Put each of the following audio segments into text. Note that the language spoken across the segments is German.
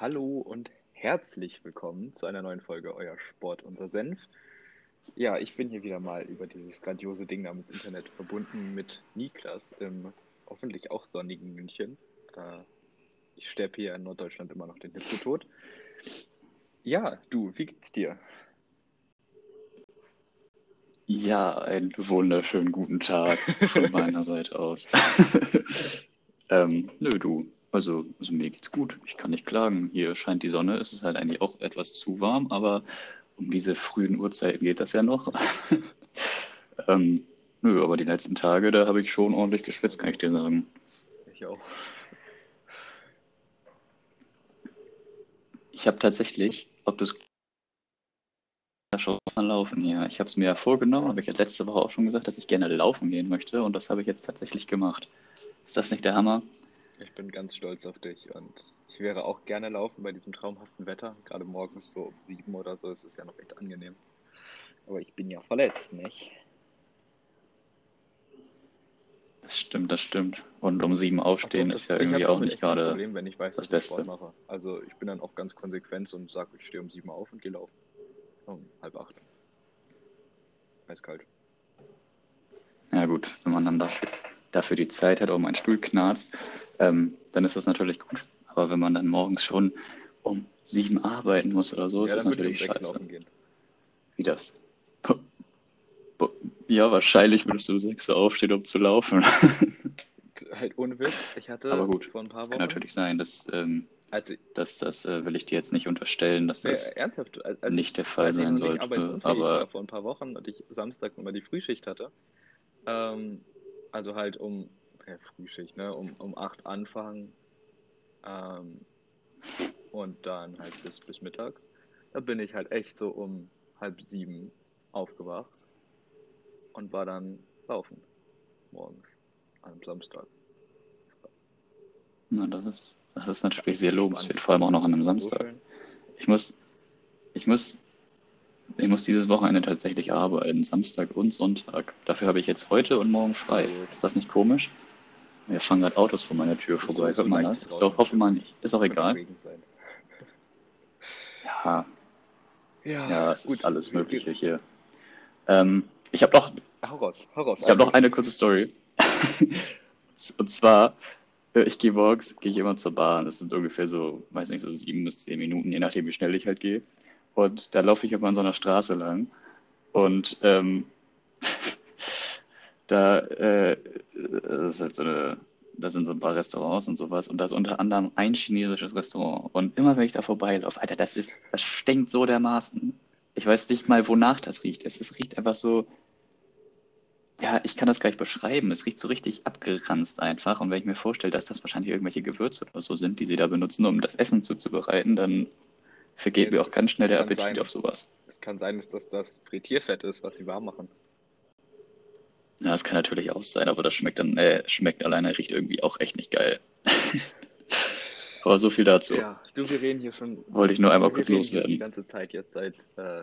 Hallo und herzlich willkommen zu einer neuen Folge Euer Sport, unser Senf. Ja, ich bin hier wieder mal über dieses grandiose Ding namens Internet verbunden mit Niklas im hoffentlich auch sonnigen München. Ich sterbe hier in Norddeutschland immer noch den Hitzetod. Ja, du, wie geht's dir? Ja, einen wunderschönen guten Tag von meiner Seite aus. ähm, nö, du. Also, also mir geht's gut. Ich kann nicht klagen. Hier scheint die Sonne. Es ist halt eigentlich auch etwas zu warm, aber um diese frühen Uhrzeiten geht das ja noch. ähm, nö, aber die letzten Tage, da habe ich schon ordentlich geschwitzt, kann ich dir sagen. Ich auch. Ich habe tatsächlich, ob das schon laufen hier. Ich habe es mir ja vorgenommen, habe ich ja letzte Woche auch schon gesagt, dass ich gerne laufen gehen möchte und das habe ich jetzt tatsächlich gemacht. Ist das nicht der Hammer? Ich bin ganz stolz auf dich und ich wäre auch gerne laufen bei diesem traumhaften Wetter. Gerade morgens so um sieben oder so ist es ja noch echt angenehm. Aber ich bin ja verletzt, nicht? Das stimmt, das stimmt. Und um sieben aufstehen Ach ist ja irgendwie auch nicht gerade Problem, wenn ich weiß, das dass ich Beste. mache. Also ich bin dann auch ganz konsequent und sage, ich stehe um sieben auf und gehe laufen. Um halb acht. Eiskalt. Ja gut, wenn man dann dafür, dafür die Zeit hat, um einen Stuhl knarzt, ähm, dann ist das natürlich gut. Aber wenn man dann morgens schon um sieben arbeiten muss oder so, ist ja, das dann würde natürlich scheiße. Wie das? Ja, wahrscheinlich würdest du um sechs Uhr aufstehen, um zu laufen. Halt ohne Witz. Ich hatte Aber gut, vor ein paar Es Wochen. kann natürlich sein, dass, ähm, Also, dass das äh, will ich dir jetzt nicht unterstellen, dass das ernsthaft, als als nicht der Fall sein sollte. Aber vor ein paar Wochen und ich samstags immer die Frühschicht hatte. Ähm, also halt um, ja, Frühschicht, ne? Um, um 8 anfangen. Ähm, und dann halt bis, bis mittags. Da bin ich halt echt so um halb sieben aufgewacht und war dann laufen. Morgens. Am Samstag. na, das ist, das ist natürlich sehr lobenswert, vor allem auch noch an einem Samstag. Ich muss, ich muss, ich muss dieses Wochenende tatsächlich arbeiten, Samstag und Sonntag. Dafür habe ich jetzt heute und morgen frei. Ist das nicht komisch? Wir fahren gerade Autos vor meiner Tür vorbei. Hört man das? Doch, hoffe mal nicht. Ist auch egal. Ja, Ja, ja, es gut. ist alles Mögliche hier. Ähm, ich habe noch, Hau raus, hau raus. ich habe noch alles eine kurze Story. Und zwar, äh, ich gehe morgens, gehe ich immer zur Bahn. Das sind ungefähr so, weiß nicht, so sieben bis zehn Minuten, je nachdem, wie schnell ich halt gehe. Und da laufe ich immer an so einer Straße lang. Und ähm, da, äh, das ist halt so eine, da sind so ein paar Restaurants und sowas. Und da ist unter anderem ein chinesisches Restaurant. Und immer wenn ich da vorbeilaufe, Alter, das ist, das stinkt so dermaßen. Ich weiß nicht mal, wonach das riecht. Es, es riecht einfach so, ja, ich kann das gar nicht beschreiben. Es riecht so richtig abgeranzt einfach. Und wenn ich mir vorstelle, dass das wahrscheinlich irgendwelche Gewürze oder so sind, die sie da benutzen, um das Essen zuzubereiten, dann vergeht mir auch ganz schnell der Appetit sein. auf sowas. Es kann sein, dass das das Frittierfett ist, was sie warm machen. Ja, das kann natürlich auch sein, aber das schmeckt dann, äh, schmeckt alleine, riecht irgendwie auch echt nicht geil. Aber so viel dazu. Ja, du, wir reden hier schon. Wollte ich nur einmal kurz hier die loswerden. ganze Zeit jetzt seit äh,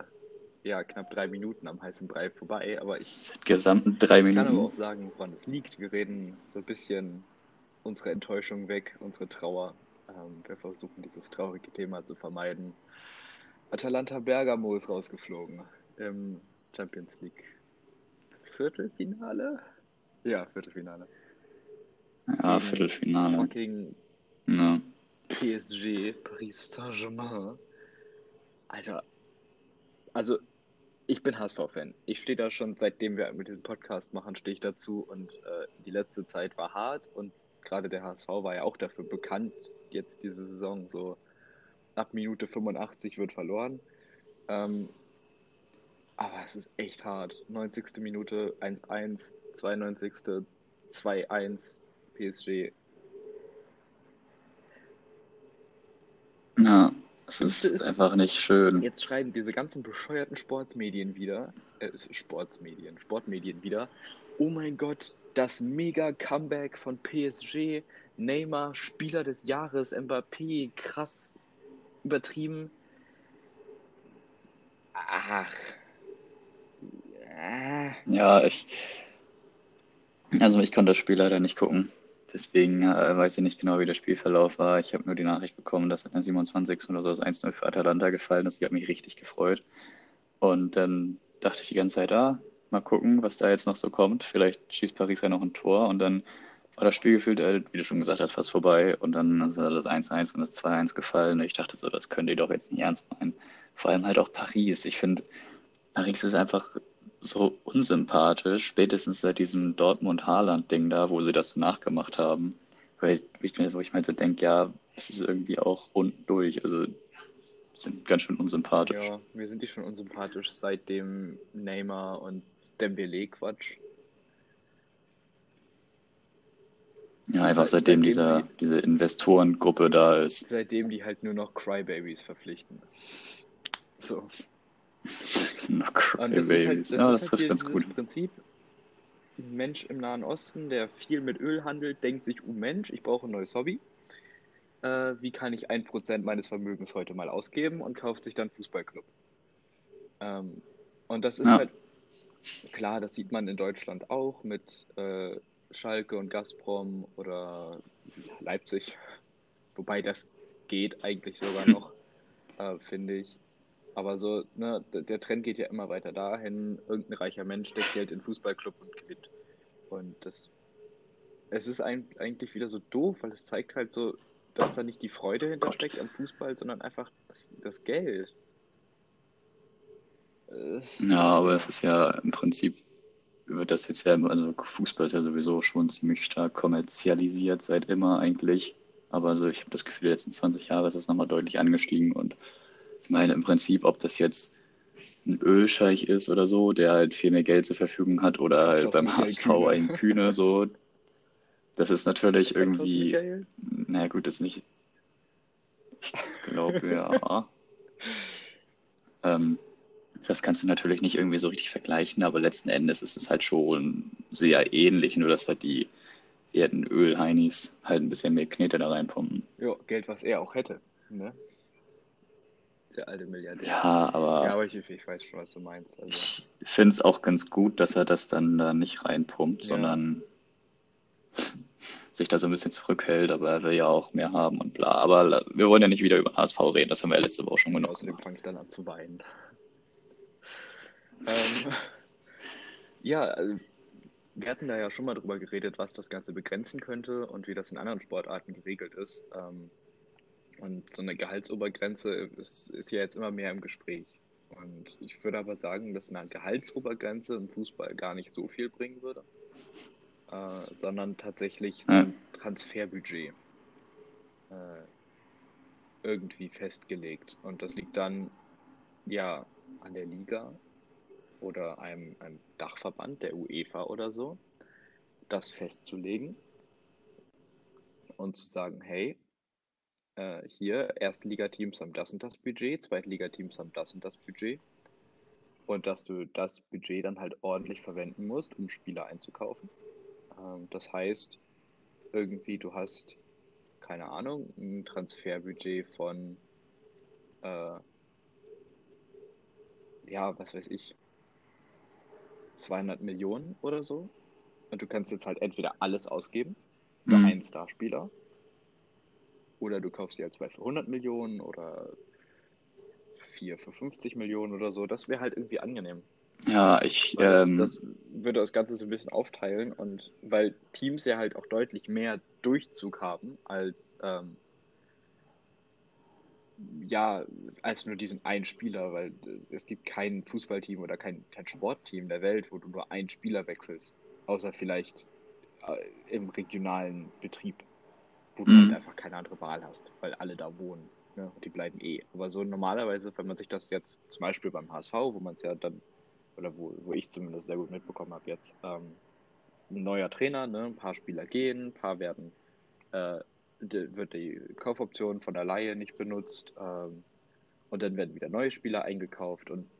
ja, knapp drei Minuten am heißen Brei vorbei, aber ich Seit gesamten drei kann aber auch Minuten. sagen, woran es liegt. Wir reden so ein bisschen unsere Enttäuschung weg, unsere Trauer. Ähm, wir versuchen dieses traurige Thema zu vermeiden. Atalanta Bergamo ist rausgeflogen im Champions League Viertelfinale? Ja, Viertelfinale. Ja, Viertelfinale. Fucking Ja. PSG, Paris Saint-Germain. Alter, also ich bin HSV-Fan. Ich stehe da schon, seitdem wir mit diesem Podcast machen, stehe ich dazu und äh, die letzte Zeit war hart und gerade der HSV war ja auch dafür bekannt, jetzt diese Saison so ab Minute 85 wird verloren. Ähm, aber es ist echt hart. 90. Minute 1-1, 92. 2-1 PSG. Ja, es ist ist- einfach nicht schön. Jetzt schreiben diese ganzen bescheuerten Sportsmedien wieder, äh, Sportsmedien, Sportmedien wieder, oh mein Gott, das Mega-Comeback von PSG, Neymar, Spieler des Jahres, Mbappé, krass übertrieben. Ach. Ja. Ich. Also ich konnte das Spiel leider nicht gucken. Deswegen äh, weiß ich nicht genau, wie der Spielverlauf war. Ich habe nur die Nachricht bekommen, dass in der 27. oder so das 1-0 für Atalanta gefallen ist. Ich habe mich richtig gefreut. Und dann dachte ich die ganze Zeit, ah, mal gucken, was da jetzt noch so kommt. Vielleicht schießt Paris ja noch ein Tor und dann war das Spiel gefühlt, äh, wie du schon gesagt hast, fast vorbei. Und dann ist das 1-1 und das 2-1 gefallen. Und ich dachte so, das könnt ihr doch jetzt nicht ernst meinen. Vor allem halt auch Paris. Ich finde, Paris ist einfach so unsympathisch, spätestens seit diesem Dortmund-Haaland-Ding da, wo sie das so nachgemacht haben. Weil ich mir, wo ich mir so denke, ja, es ist irgendwie auch unten durch. Also sind ganz schön unsympathisch. Ja, mir sind die schon unsympathisch seit dem Neymar und Dembele-Quatsch. Ja, einfach Seit- seitdem seitdem dieser, die- diese Investorengruppe da ist. Seitdem die halt nur noch Crybabies verpflichten. So. No halt, Crybabies. das Ja, das halt trifft hier ganz gut. Prinzip. Ein Mensch im Nahen Osten, der viel mit Öl handelt, denkt sich, oh Mensch, ich brauche ein neues Hobby. Äh, wie kann ich ein Prozent meines Vermögens heute mal ausgeben und kauft sich dann Fußballclub. Ähm, und das ist Ja. halt, klar, das sieht man in Deutschland auch mit äh, Schalke und Gazprom oder Leipzig. Wobei das geht eigentlich sogar noch, äh, finde ich. Aber so, ne, der Trend geht ja immer weiter dahin. Irgendein reicher Mensch steckt Geld in den Fußballclub und gewinnt. Und das, es ist ein, eigentlich wieder so doof, weil es zeigt halt so, dass da nicht die Freude hintersteckt am Fußball, sondern einfach das, das Geld. Es- Ja, aber es ist ja im Prinzip, wird das jetzt ja, also Fußball ist ja sowieso schon ziemlich stark kommerzialisiert seit immer eigentlich. Aber so, ich habe das Gefühl, die letzten 20 Jahre ist es nochmal deutlich angestiegen. Und ich meine, im Prinzip, ob das jetzt ein Ölscheich ist oder so, der halt viel mehr Geld zur Verfügung hat, oder halt beim HSV ein Kühne, so, das ist natürlich Ist irgendwie, na gut, das ist nicht, ich glaube, ja. Ähm, das kannst du natürlich nicht irgendwie so richtig vergleichen, aber letzten Endes ist es halt schon sehr ähnlich, nur dass halt die werten Ölheinis halt ein bisschen mehr Knete da reinpumpen. Ja, Geld, was er auch hätte. Ne? Der alte Milliardär. Ja, aber Ja, aber ich, ich weiß schon, was du meinst. Also, ich finde es auch ganz gut, dass er das dann da nicht reinpumpt, Ja. sondern sich da so ein bisschen zurückhält, aber er will ja auch mehr haben und bla. Aber wir wollen ja nicht wieder über HSV reden, das haben wir ja letzte Woche schon genug außerdem fange ich dann an zu weinen. Ähm, ja, also, wir hatten da ja schon mal drüber geredet, was das Ganze begrenzen könnte und wie das in anderen Sportarten geregelt ist. Ähm, und so eine Gehaltsobergrenze ist, ist ja jetzt immer mehr im Gespräch. Und ich würde aber sagen, dass eine Gehaltsobergrenze im Fußball gar nicht so viel bringen würde, äh, sondern tatsächlich so ein Transferbudget äh, irgendwie festgelegt. Und das liegt dann ja an der Liga oder einem, einem Dachverband, der UEFA oder so, das festzulegen und zu sagen, hey, äh, hier, Erstligateams haben das und das Budget, Zweitligateams haben das und das Budget. Und dass du das Budget dann halt ordentlich verwenden musst, um Spieler einzukaufen. Ähm, das heißt, irgendwie, du hast, keine Ahnung, ein Transferbudget von, äh, ja, was weiß ich, 200 Millionen oder so. Und du kannst jetzt halt entweder alles ausgeben für Mhm. einen Starspieler oder du kaufst dir halt zwei für 100 Millionen oder vier für 50 Millionen oder so. Das wäre halt irgendwie angenehm. Ja, ich, das, ähm, das würde das Ganze so ein bisschen aufteilen und weil Teams ja halt auch deutlich mehr Durchzug haben als ähm, ja, als nur diesen einen Spieler, weil äh, es gibt kein Fußballteam oder kein, kein Sportteam der Welt, wo du nur einen Spieler wechselst. Außer vielleicht äh, im regionalen Betrieb, wo du Mhm. halt einfach keine andere Wahl hast, weil alle da wohnen. Ne? Und die bleiben eh. Aber so normalerweise, wenn man sich das jetzt zum Beispiel beim HSV, wo man es ja dann, oder wo, wo ich zumindest sehr gut mitbekommen habe jetzt, ähm, ein neuer Trainer, ne? ein paar Spieler gehen, ein paar werden, äh, wird die Kaufoption von der Laie nicht benutzt ähm, und dann werden wieder neue Spieler eingekauft und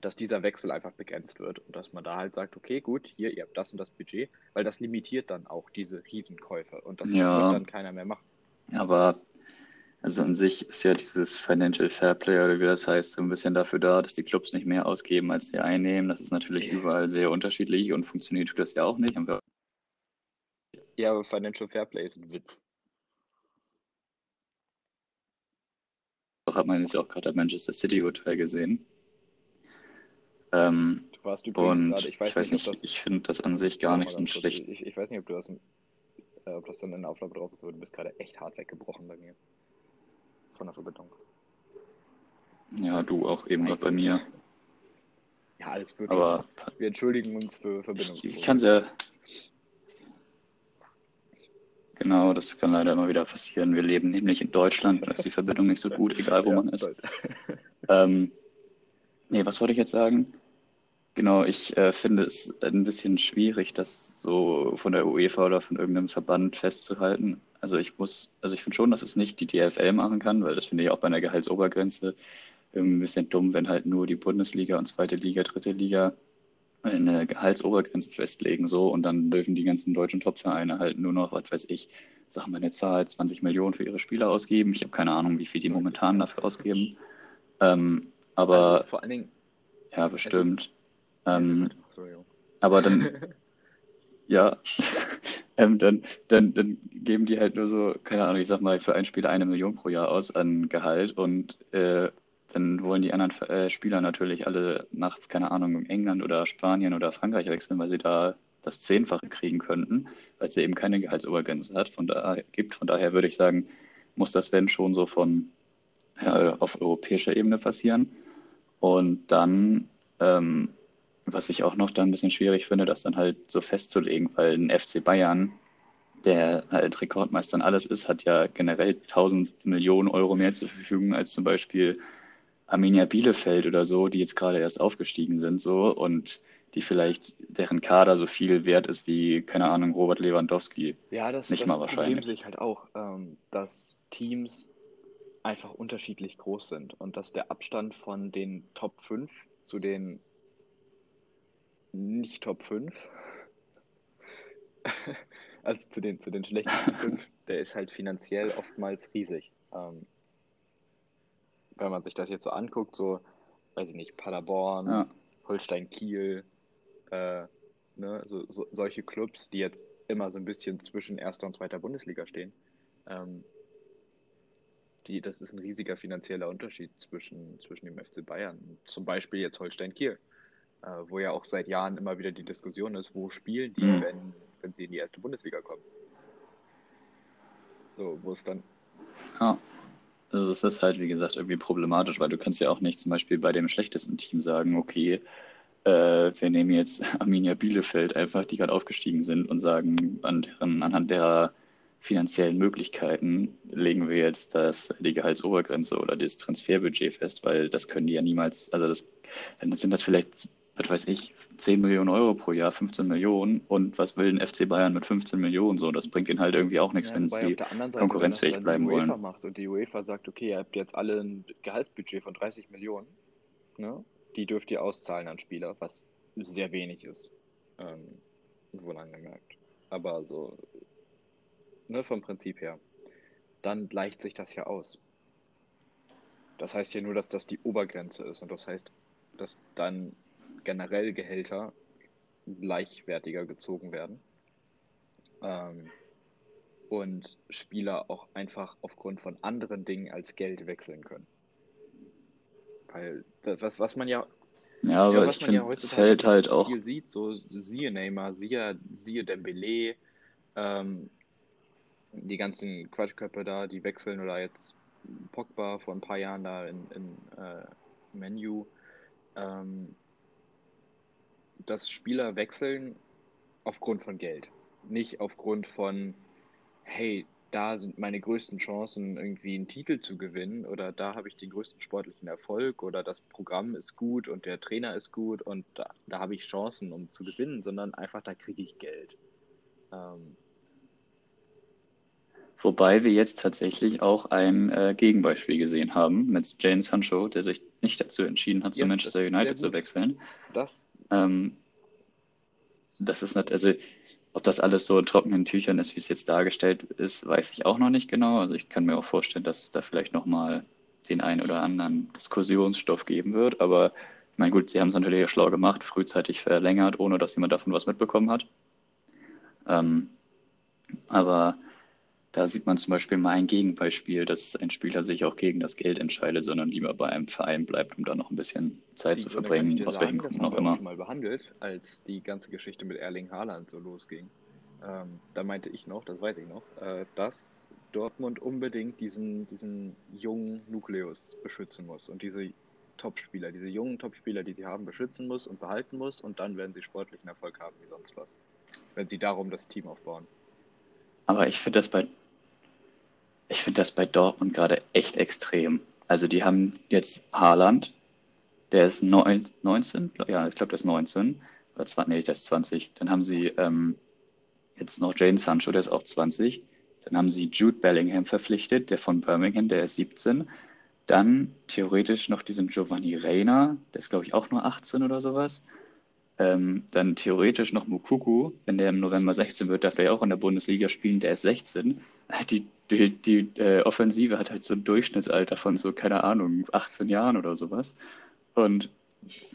dass dieser Wechsel einfach begrenzt wird und dass man da halt sagt, okay, gut, hier, ihr habt das und das Budget, weil das limitiert dann auch diese Riesenkäufe und das Ja. wird dann keiner mehr machen. aber also an sich ist ja dieses Financial Fair Play oder wie das heißt, so ein bisschen dafür da, dass die Clubs nicht mehr ausgeben, als sie einnehmen. Das ist natürlich Ja. überall sehr unterschiedlich und funktioniert das ja auch nicht. Ja, aber Financial Fairplay ist ein Witz. Hat man jetzt auch gerade Manchester City Hotel gesehen. Ähm, Du warst übrigens und gerade, ich weiß, ich weiß nicht, nicht, das. ich finde das an sich gar nicht so schlecht. Ich, ich weiß nicht, ob du das, äh, ob das dann in der Aufnahme drauf ist, aber du bist gerade echt hart weggebrochen bei mir. Von der Verbindung. Ja, du auch eben gerade bei mir. Ja, alles wird Aber schon. Wir entschuldigen uns für ich, Verbindungsprobleme. ich kann es ja. Genau, das kann leider immer wieder passieren. Wir leben nämlich in Deutschland, da ist die Verbindung nicht so gut, egal wo Ja, man ist. Ähm, nee, was wollte ich jetzt sagen? Genau, ich äh, finde es ein bisschen schwierig, das so von der UEFA oder von irgendeinem Verband festzuhalten. Also ich muss, also ich finde schon, dass es nicht die DFL machen kann, weil das finde ich auch bei einer Gehaltsobergrenze ein bisschen dumm, wenn halt nur die Bundesliga und zweite Liga, dritte Liga eine Gehaltsobergrenze festlegen so und dann dürfen die ganzen deutschen Topvereine halt nur noch, was weiß ich, sag mal eine Zahl, 20 Millionen für ihre Spieler ausgeben. Ich habe keine Ahnung, wie viel die momentan dafür ausgeben. Ähm, aber also vor allen Dingen. ja, bestimmt. Ähm, aber dann, ja, ähm, dann, dann, dann geben die halt nur so, keine Ahnung, ich sag mal, für einen Spieler eine Million pro Jahr aus an Gehalt und äh, dann wollen die anderen äh, Spieler natürlich alle nach, keine Ahnung, England oder Spanien oder Frankreich wechseln, weil sie da das Zehnfache kriegen könnten, weil sie eben keine Gehaltsobergrenze hat, von daher gibt. Von daher würde ich sagen, muss das wenn schon so von ja, auf europäischer Ebene passieren. Und dann, ähm, was ich auch noch dann ein bisschen schwierig finde, das dann halt so festzulegen, weil ein FC Bayern, der halt Rekordmeister in alles ist, hat ja generell 1000 Millionen Euro mehr zur Verfügung als zum Beispiel Arminia Bielefeld oder so, die jetzt gerade erst aufgestiegen sind, so und die vielleicht deren Kader so viel wert ist wie, keine Ahnung, Robert Lewandowski. Ja, das, Nicht das mal Problem wahrscheinlich. sehe ich halt auch, ähm, dass Teams einfach unterschiedlich groß sind und dass der Abstand von den Top 5 zu den nicht Top 5, also zu den, zu den schlechtesten 5, der ist halt finanziell oftmals riesig. Ähm, wenn man sich das jetzt so anguckt, so, weiß ich nicht, Paderborn, Ja, Holstein Kiel, äh, ne, so, so, solche Clubs, die jetzt immer so ein bisschen zwischen erster und zweiter Bundesliga stehen. Ähm, die, das ist ein riesiger finanzieller Unterschied zwischen, zwischen dem FC Bayern. und Zum Beispiel jetzt Holstein Kiel, äh, wo ja auch seit Jahren immer wieder die Diskussion ist, wo spielen die, Mhm. wenn, wenn sie in die erste Bundesliga kommen. So, wo es dann, ja. Also es ist halt, wie gesagt, irgendwie problematisch, weil du kannst ja auch nicht zum Beispiel bei dem schlechtesten Team sagen, okay, äh, wir nehmen jetzt Arminia Bielefeld einfach, die gerade aufgestiegen sind und sagen, an deren, anhand derer finanziellen Möglichkeiten legen wir jetzt das, die Gehaltsobergrenze oder das Transferbudget fest, weil das können die ja niemals, also das, dann sind das vielleicht, was weiß ich, 10 Millionen Euro pro Jahr, 15 Millionen und was will ein FC Bayern mit 15 Millionen so? Das bringt ihnen halt irgendwie auch nichts, Ja, wenn sie konkurrenzfähig wenn bleiben die UEFA wollen. macht und die UEFA sagt, okay, ihr habt jetzt alle ein Gehaltsbudget von 30 Millionen, ne? Die dürft ihr auszahlen an Spieler, was sehr wenig ist. Ähm, wohl angemerkt. Aber so, ne, vom Prinzip her. Dann gleicht sich das ja aus. Das heißt ja nur, dass das die Obergrenze ist und das heißt, dass dann generell Gehälter gleichwertiger gezogen werden. Ähm, und Spieler auch einfach aufgrund von anderen Dingen als Geld wechseln können. Weil das, was, was man ja, Ja, ja, aber was ich man ja finde, es heutzutage fällt halt auch, viel sieht, so siehe Neymar, siehe, siehe Dembélé, ähm, die ganzen Quatschköpfe da, die wechseln oder jetzt Pogba vor ein paar Jahren da in, in äh, Menu, ähm, dass Spieler wechseln aufgrund von Geld, nicht aufgrund von, hey, da sind meine größten Chancen, irgendwie einen Titel zu gewinnen oder da habe ich den größten sportlichen Erfolg oder das Programm ist gut und der Trainer ist gut und da, da habe ich Chancen, um zu gewinnen, sondern einfach, da kriege ich Geld. Ähm, wobei wir jetzt tatsächlich auch ein äh, Gegenbeispiel gesehen haben mit Jadon Sancho, der sich nicht dazu entschieden hat, zu ja, das Manchester United zu wechseln. Das, Ähm, das ist nicht, also ob das alles so in trockenen Tüchern ist, wie es jetzt dargestellt ist, weiß ich auch noch nicht genau. Also ich kann mir auch vorstellen, dass es da vielleicht nochmal den einen oder anderen Diskussionsstoff geben wird. Aber ich meine, gut, sie haben es natürlich schlau gemacht, frühzeitig verlängert, ohne dass jemand davon was mitbekommen hat. Ähm, Aber da sieht man zum Beispiel mal ein Gegenbeispiel, dass ein Spieler sich auch gegen das Geld entscheidet, sondern lieber bei einem Verein bleibt, um da noch ein bisschen Zeit Die- zu verbringen, aus welchen Gründen auch wir auch immer. schon mal behandelt, als die ganze Geschichte mit Erling Haaland so losging. Ähm, da meinte ich noch, das weiß ich noch, äh, dass Dortmund unbedingt diesen, diesen jungen Nukleus beschützen muss und diese Topspieler, diese jungen Topspieler, die sie haben, beschützen muss und behalten muss und dann werden sie sportlichen Erfolg haben wie sonst was. Wenn sie darum das Team aufbauen. Aber ich finde das bei, ich finde das bei Dortmund gerade echt extrem. Also die haben jetzt Haaland, der ist neun, 19, ja, ich glaube, der ist 19 oder 20, nee, der ist 20. Dann haben sie ähm, jetzt noch Jadon Sancho, der ist auch 20. Dann haben sie Jude Bellingham verpflichtet, der von Birmingham, der ist 17. Dann theoretisch noch diesen Giovanni Reina, der ist glaube ich auch nur 18 oder sowas. Ähm, dann theoretisch noch Mukuku, wenn der im November 16 wird, darf der ja auch in der Bundesliga spielen, der ist 16. Die, die, die äh, Offensive hat halt so ein Durchschnittsalter von so, keine Ahnung, 18 Jahren oder sowas. Und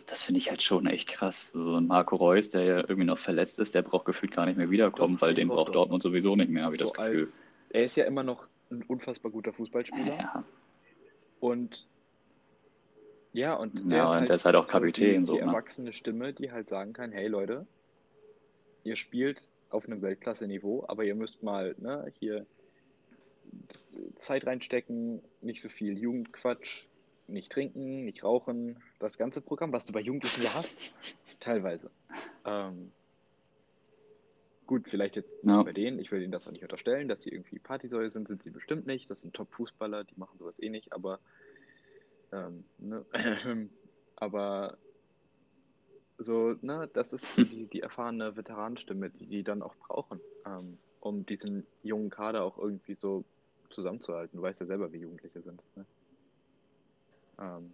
das finde ich halt schon echt krass. So ein Marco Reus, der ja irgendwie noch verletzt ist, der braucht gefühlt gar nicht mehr wiederkommen, weil den braucht Dortmund sowieso nicht mehr, habe ich das So Gefühl. als, er ist ja immer noch ein unfassbar guter Fußballspieler Ja, und ja, und Ja, der ist und halt der ist halt auch Kapitän, die, so, die ne? erwachsene Stimme, die halt sagen kann, hey Leute, ihr spielt auf einem Weltklasse-Niveau, aber ihr müsst mal ne, hier Zeit reinstecken, nicht so viel Jugendquatsch, nicht trinken, nicht rauchen, das ganze Programm, was du bei Jugendlichen ja hast, teilweise. Ähm, gut, vielleicht jetzt nicht Ja. bei denen, ich will ihnen das auch nicht unterstellen, dass sie irgendwie Partysäue sind, sind sie bestimmt nicht, das sind Top-Fußballer, die machen sowas eh nicht, aber ähm, ne? aber so, ne, das ist die, die erfahrene Veteranenstimme, die die dann auch brauchen, ähm, um diesen jungen Kader auch irgendwie so zusammenzuhalten. Du weißt ja selber, wie Jugendliche sind. Ne? Ähm,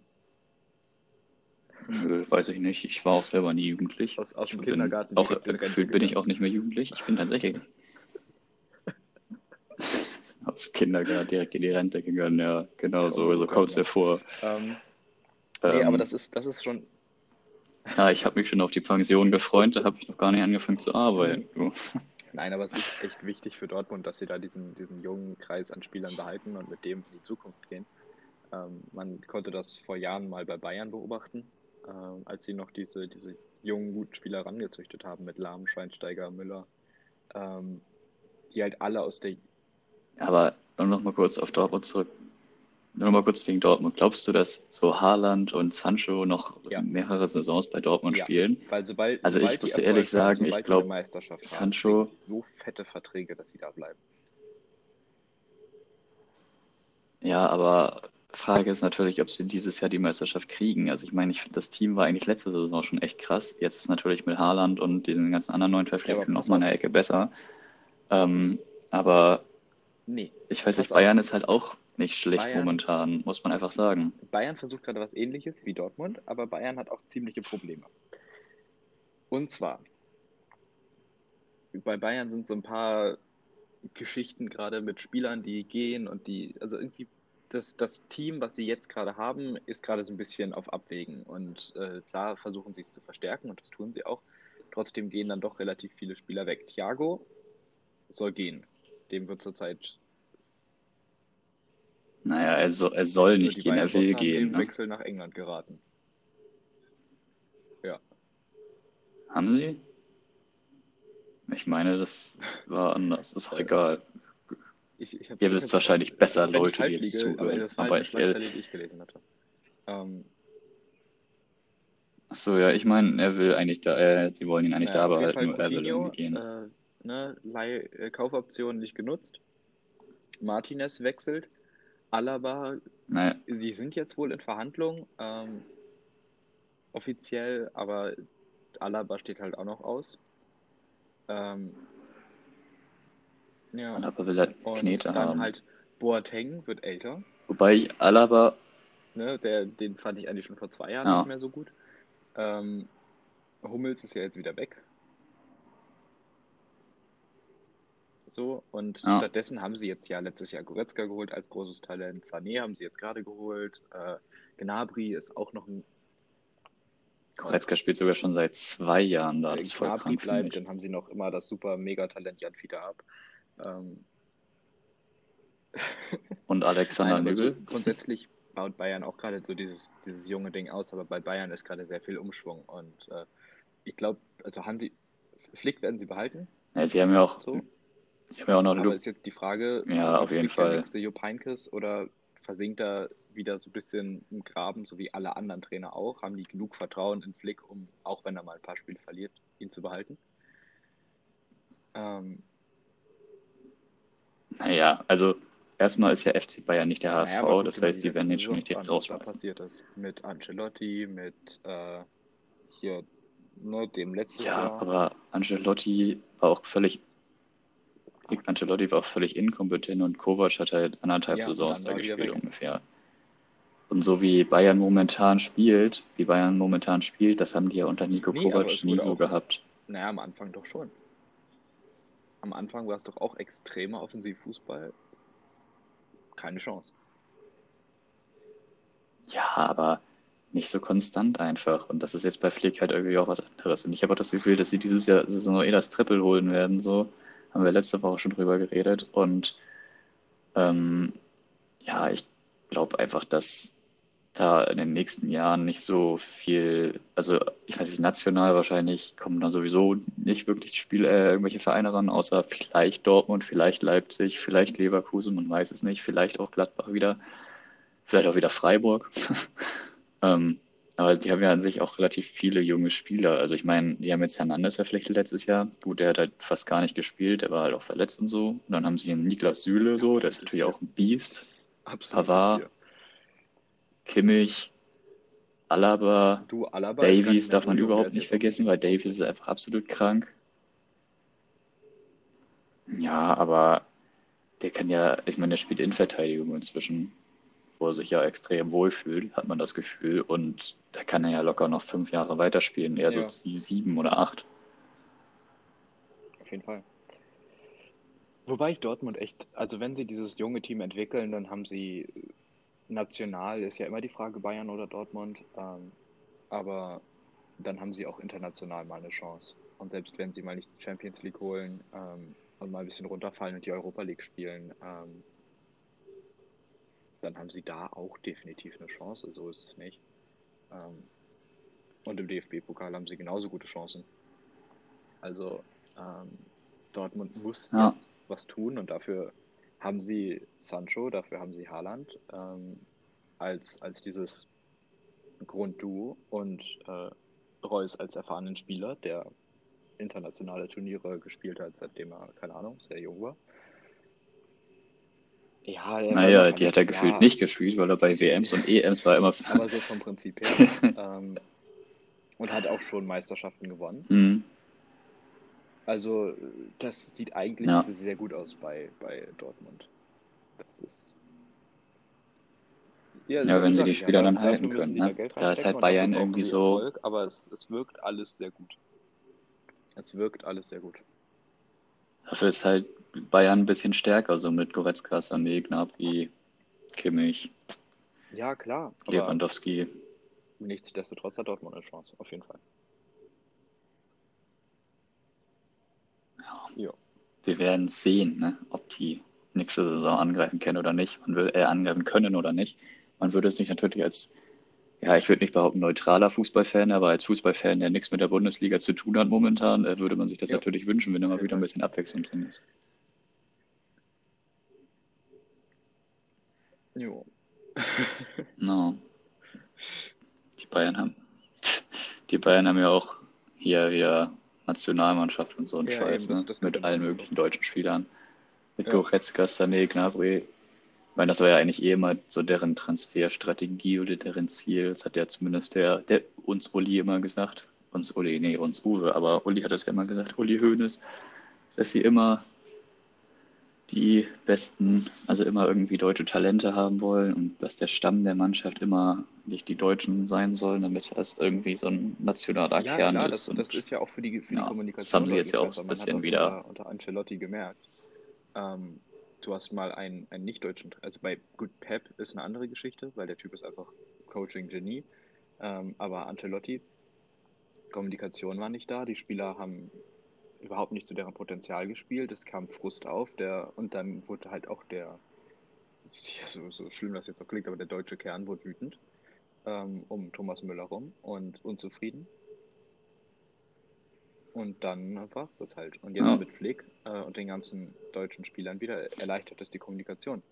Nö, weiß ich nicht. Ich war auch selber nie jugendlich. aus, aus dem bin Kindergarten auch gefühlt bin ich auch nicht mehr jugendlich. Ich bin tatsächlich aus dem Kindergarten direkt in die Rente gegangen. Ja, genau Der so, so kommt es mir vor. Ähm, nee, aber Ähm, das ist, das ist schon, ja, ich habe mich schon auf die Pension gefreut, da habe ich noch gar nicht angefangen zu arbeiten. Du. Nein, aber es ist echt wichtig für Dortmund, dass sie da diesen, diesen jungen Kreis an Spielern behalten und mit dem in die Zukunft gehen. Ähm, man konnte das vor Jahren mal bei Bayern beobachten, ähm, als sie noch diese, diese jungen, guten Spieler rangezüchtet haben mit Lahm, Schweinsteiger, Müller, ähm, die halt alle aus der, Aber noch mal kurz auf Dortmund zurück. Nur noch mal kurz wegen Dortmund. Glaubst du, dass so Haaland und Sancho noch Ja. mehrere Saisons bei Dortmund Ja. spielen? weil sobald, Also ich sobald die muss Erfolg ehrlich sagen, ich sobald die glaub, eine Meisterschaft haben, Sancho- so fette Verträge, dass sie da bleiben. Ja, aber Frage ist natürlich, ob sie dieses Jahr die Meisterschaft kriegen. Also ich meine, ich finde, das Team war eigentlich letzte Saison schon echt krass. Jetzt ist natürlich mit Haaland und diesen ganzen anderen neuen Verpflichtungen pass noch mal eine auf. Ecke besser. Ähm, aber Nee, ich weiß nicht, auf. Bayern ist halt auch nicht schlecht Bayern- momentan, muss man einfach sagen. Bayern versucht gerade was ähnliches wie Dortmund, aber Bayern hat auch ziemliche Probleme. Und zwar, bei Bayern sind so ein paar Geschichten gerade mit Spielern, die gehen und die, also irgendwie das, das Team, was sie jetzt gerade haben, ist gerade so ein bisschen auf Abwägen. Und äh, klar versuchen sie es zu verstärken und das tun sie auch. Trotzdem gehen dann doch relativ viele Spieler weg. Thiago soll gehen. Dem wird zurzeit Naja, er, so, er soll also nicht gehen, er will gehen. den Ne? Wechsel nach England geraten. Haben sie? Ich meine, das war anders, ist auch egal. Ich, ich Ihr wisst wahrscheinlich besser, Leute, die jetzt zuhören. Aber Aber ich, äh, die ich gelesen hatte. Ähm, ach so, ja, ich meine, er will eigentlich da, äh, sie wollen ihn eigentlich naja, da behalten, nur er will irgendwie gehen. äh, ne, Leih, äh, Kaufoption nicht genutzt. Martinez wechselt. Alaba, Naja, die sind jetzt wohl in Verhandlungen, ähm, offiziell, aber Alaba steht halt auch noch aus. Ähm, ja, Alaba will halt und Knete dann haben. halt Boateng wird älter. Wobei ich Alaba, Ne, der, den fand ich eigentlich schon vor zwei Jahren Ja. nicht mehr so gut. Ähm, Hummels ist ja jetzt wieder weg. So, und Ja. stattdessen haben sie jetzt ja letztes Jahr Goretzka geholt als großes Talent. Sané haben sie jetzt gerade geholt. Äh, Gnabry ist auch noch ein. Goretzka spielt sogar schon seit zwei Jahren da, Wenn das ist voll Gnabry bleibt, dann haben sie noch immer das super Megatalent Jan Fiete ab. Ähm, Und Alexander Nein, aber so Nübel? grundsätzlich baut Bayern auch gerade so dieses, dieses junge Ding aus, aber bei Bayern ist gerade sehr viel Umschwung und äh, ich glaube, also Hansi Flick werden sie behalten, Ja, sie haben ja auch, so, sie haben ja auch noch aber ist jetzt die Frage, Ja, wird auf jeden Flick der Fall. nächste Jupp Heynckes oder versinkt er wieder so ein bisschen im Graben, so wie alle anderen Trainer auch? Haben die genug Vertrauen in Flick, um, auch wenn er mal ein paar Spiele verliert, ihn zu behalten? Ähm, Naja, also erstmal ist ja FC Bayern nicht der HSV, naja, guck das heißt, die werden den schon nicht direkt an, was rausschmeißen. passiert ist. Mit Ancelotti, mit äh, hier, ne, dem letztes Ja, Jahr. aber Ancelotti war auch völlig, Ancelotti war auch völlig inkompetent und Kovac hat halt anderthalb Ja, Saisons da gespielt ungefähr. Und so wie Bayern momentan spielt, wie Bayern momentan spielt, das haben die ja unter Nico Nee, Kovac nie so auch, gehabt. naja, am Anfang doch schon. Am Anfang war es doch auch extremer Offensivfußball. Keine Chance. Ja, aber nicht so konstant einfach. Und das ist jetzt bei Flick halt irgendwie auch was anderes. Und ich habe auch das Gefühl, dass sie dieses Jahr Saison eh das Triple holen werden. So haben wir letzte Woche schon drüber geredet. Und ähm, ja, ich glaube einfach, dass da in den nächsten Jahren nicht so viel, also ich weiß nicht, national wahrscheinlich kommen da sowieso nicht wirklich Spiel, äh, irgendwelche Vereine ran, außer vielleicht Dortmund, vielleicht Leipzig, vielleicht Leverkusen, man weiß es nicht, vielleicht auch Gladbach wieder, vielleicht auch wieder Freiburg. Ähm, aber die haben ja an sich auch relativ viele junge Spieler. Also ich meine, die haben jetzt Hernandez verpflichtet letztes Jahr. Gut, der hat halt fast gar nicht gespielt, der war halt auch verletzt und so. Und dann haben sie einen Niklas Süle so, der ist natürlich auch ein Biest. Absolutes Pavard, Tier. Kimmich, Alaba, Du, Alaba Davies darf man überhaupt nicht vergessen, weil 28. Davies ist einfach absolut krank. Ja, aber der kann ja, ich meine, der spielt Innenverteidigung inzwischen, wo er sich ja extrem wohlfühlt, hat man das Gefühl. Und da kann er ja locker noch fünf Jahre weiterspielen, eher so Ja, sie- sieben oder acht. auf jeden Fall. Wobei ich Dortmund echt, also wenn sie dieses junge Team entwickeln, dann haben sie national, ist ja immer die Frage Bayern oder Dortmund, ähm, aber dann haben sie auch international mal eine Chance. Und selbst wenn sie mal nicht die Champions League holen ähm, und mal ein bisschen runterfallen und die Europa League spielen, ähm, dann haben sie da auch definitiv eine Chance, so ist es nicht. Ähm, und im DFB-Pokal haben sie genauso gute Chancen. Also ähm, Dortmund muss Ja, jetzt was tun und dafür haben sie Sancho, dafür haben sie Haaland ähm, als, als dieses Grundduo und äh, Reus als erfahrenen Spieler, der internationale Turniere gespielt hat, seitdem er, keine Ahnung, sehr jung war. Ja, naja, die hat er gefühlt ja, nicht gespielt, weil er bei WMs und EMs war immer. aber so vom Prinzip her. Ähm, und hat auch schon Meisterschaften gewonnen. Hm, Also, das sieht eigentlich ja. sehr gut aus bei, bei Dortmund. Das ist, ja, Ja, wenn sie die Spieler da, dann dafür halten können, da ne? Geld Da ist halt Bayern irgendwie so, Erfolg, aber es, es wirkt alles sehr gut. Es wirkt alles sehr gut. Dafür ist halt Bayern ein bisschen stärker, so mit Goretzka, Sané, Gnabry, Kimmich, Ja, klar, Lewandowski. nichtsdestotrotz hat Dortmund eine Chance, auf jeden Fall. Ja, Ja, wir werden sehen, ne, ob die nächste Saison angreifen können oder nicht. Man will äh, angreifen können oder nicht. Man würde es nicht natürlich als, ja, ich würde nicht behaupten, neutraler Fußballfan, aber als Fußballfan, der nichts mit der Bundesliga zu tun hat momentan, äh, würde man sich das ja, natürlich wünschen, wenn da mal wieder ein bisschen Abwechslung drin ist. Jo. No. Die Bayern haben, die Bayern haben ja auch hier wieder Nationalmannschaft und so ein Ja, Scheiß, eben, ne? Mit allen möglichen deutschen Spielern. Mit Ja, Goretzka, Sané, Gnabry. Meine, das war ja eigentlich eh immer so deren Transferstrategie oder deren Ziel. Das hat ja zumindest der, der uns Uli immer gesagt. Uns Uli, nee, uns Uwe, aber Uli hat es ja immer gesagt, Uli Hoeneß, dass sie immer die besten, also immer irgendwie deutsche Talente haben wollen und dass der Stamm der Mannschaft immer nicht die Deutschen sein sollen, damit das irgendwie so ein nationaler ja, Kern klar, ist. das, das Und ist ja auch für die, für die ja, das haben Kommunikation sie jetzt ja auch ein bisschen das wieder. unter, unter Ancelotti gemerkt. Ähm, du hast mal einen, einen nicht-deutschen, also bei gut Pep ist eine andere Geschichte, weil der Typ ist einfach Coaching-Genie. Ähm, aber Ancelotti, Kommunikation war nicht da, die Spieler haben überhaupt nicht zu deren Potenzial gespielt. Es kam Frust auf, der, und dann wurde halt auch der, ja, so, so schlimm das jetzt auch klingt, aber der deutsche Kern wurde wütend ähm, um Thomas Müller rum und unzufrieden. Und dann war es das halt. Und jetzt Ja. mit Flick äh, und den ganzen deutschen Spielern wieder erleichtert es die Kommunikation.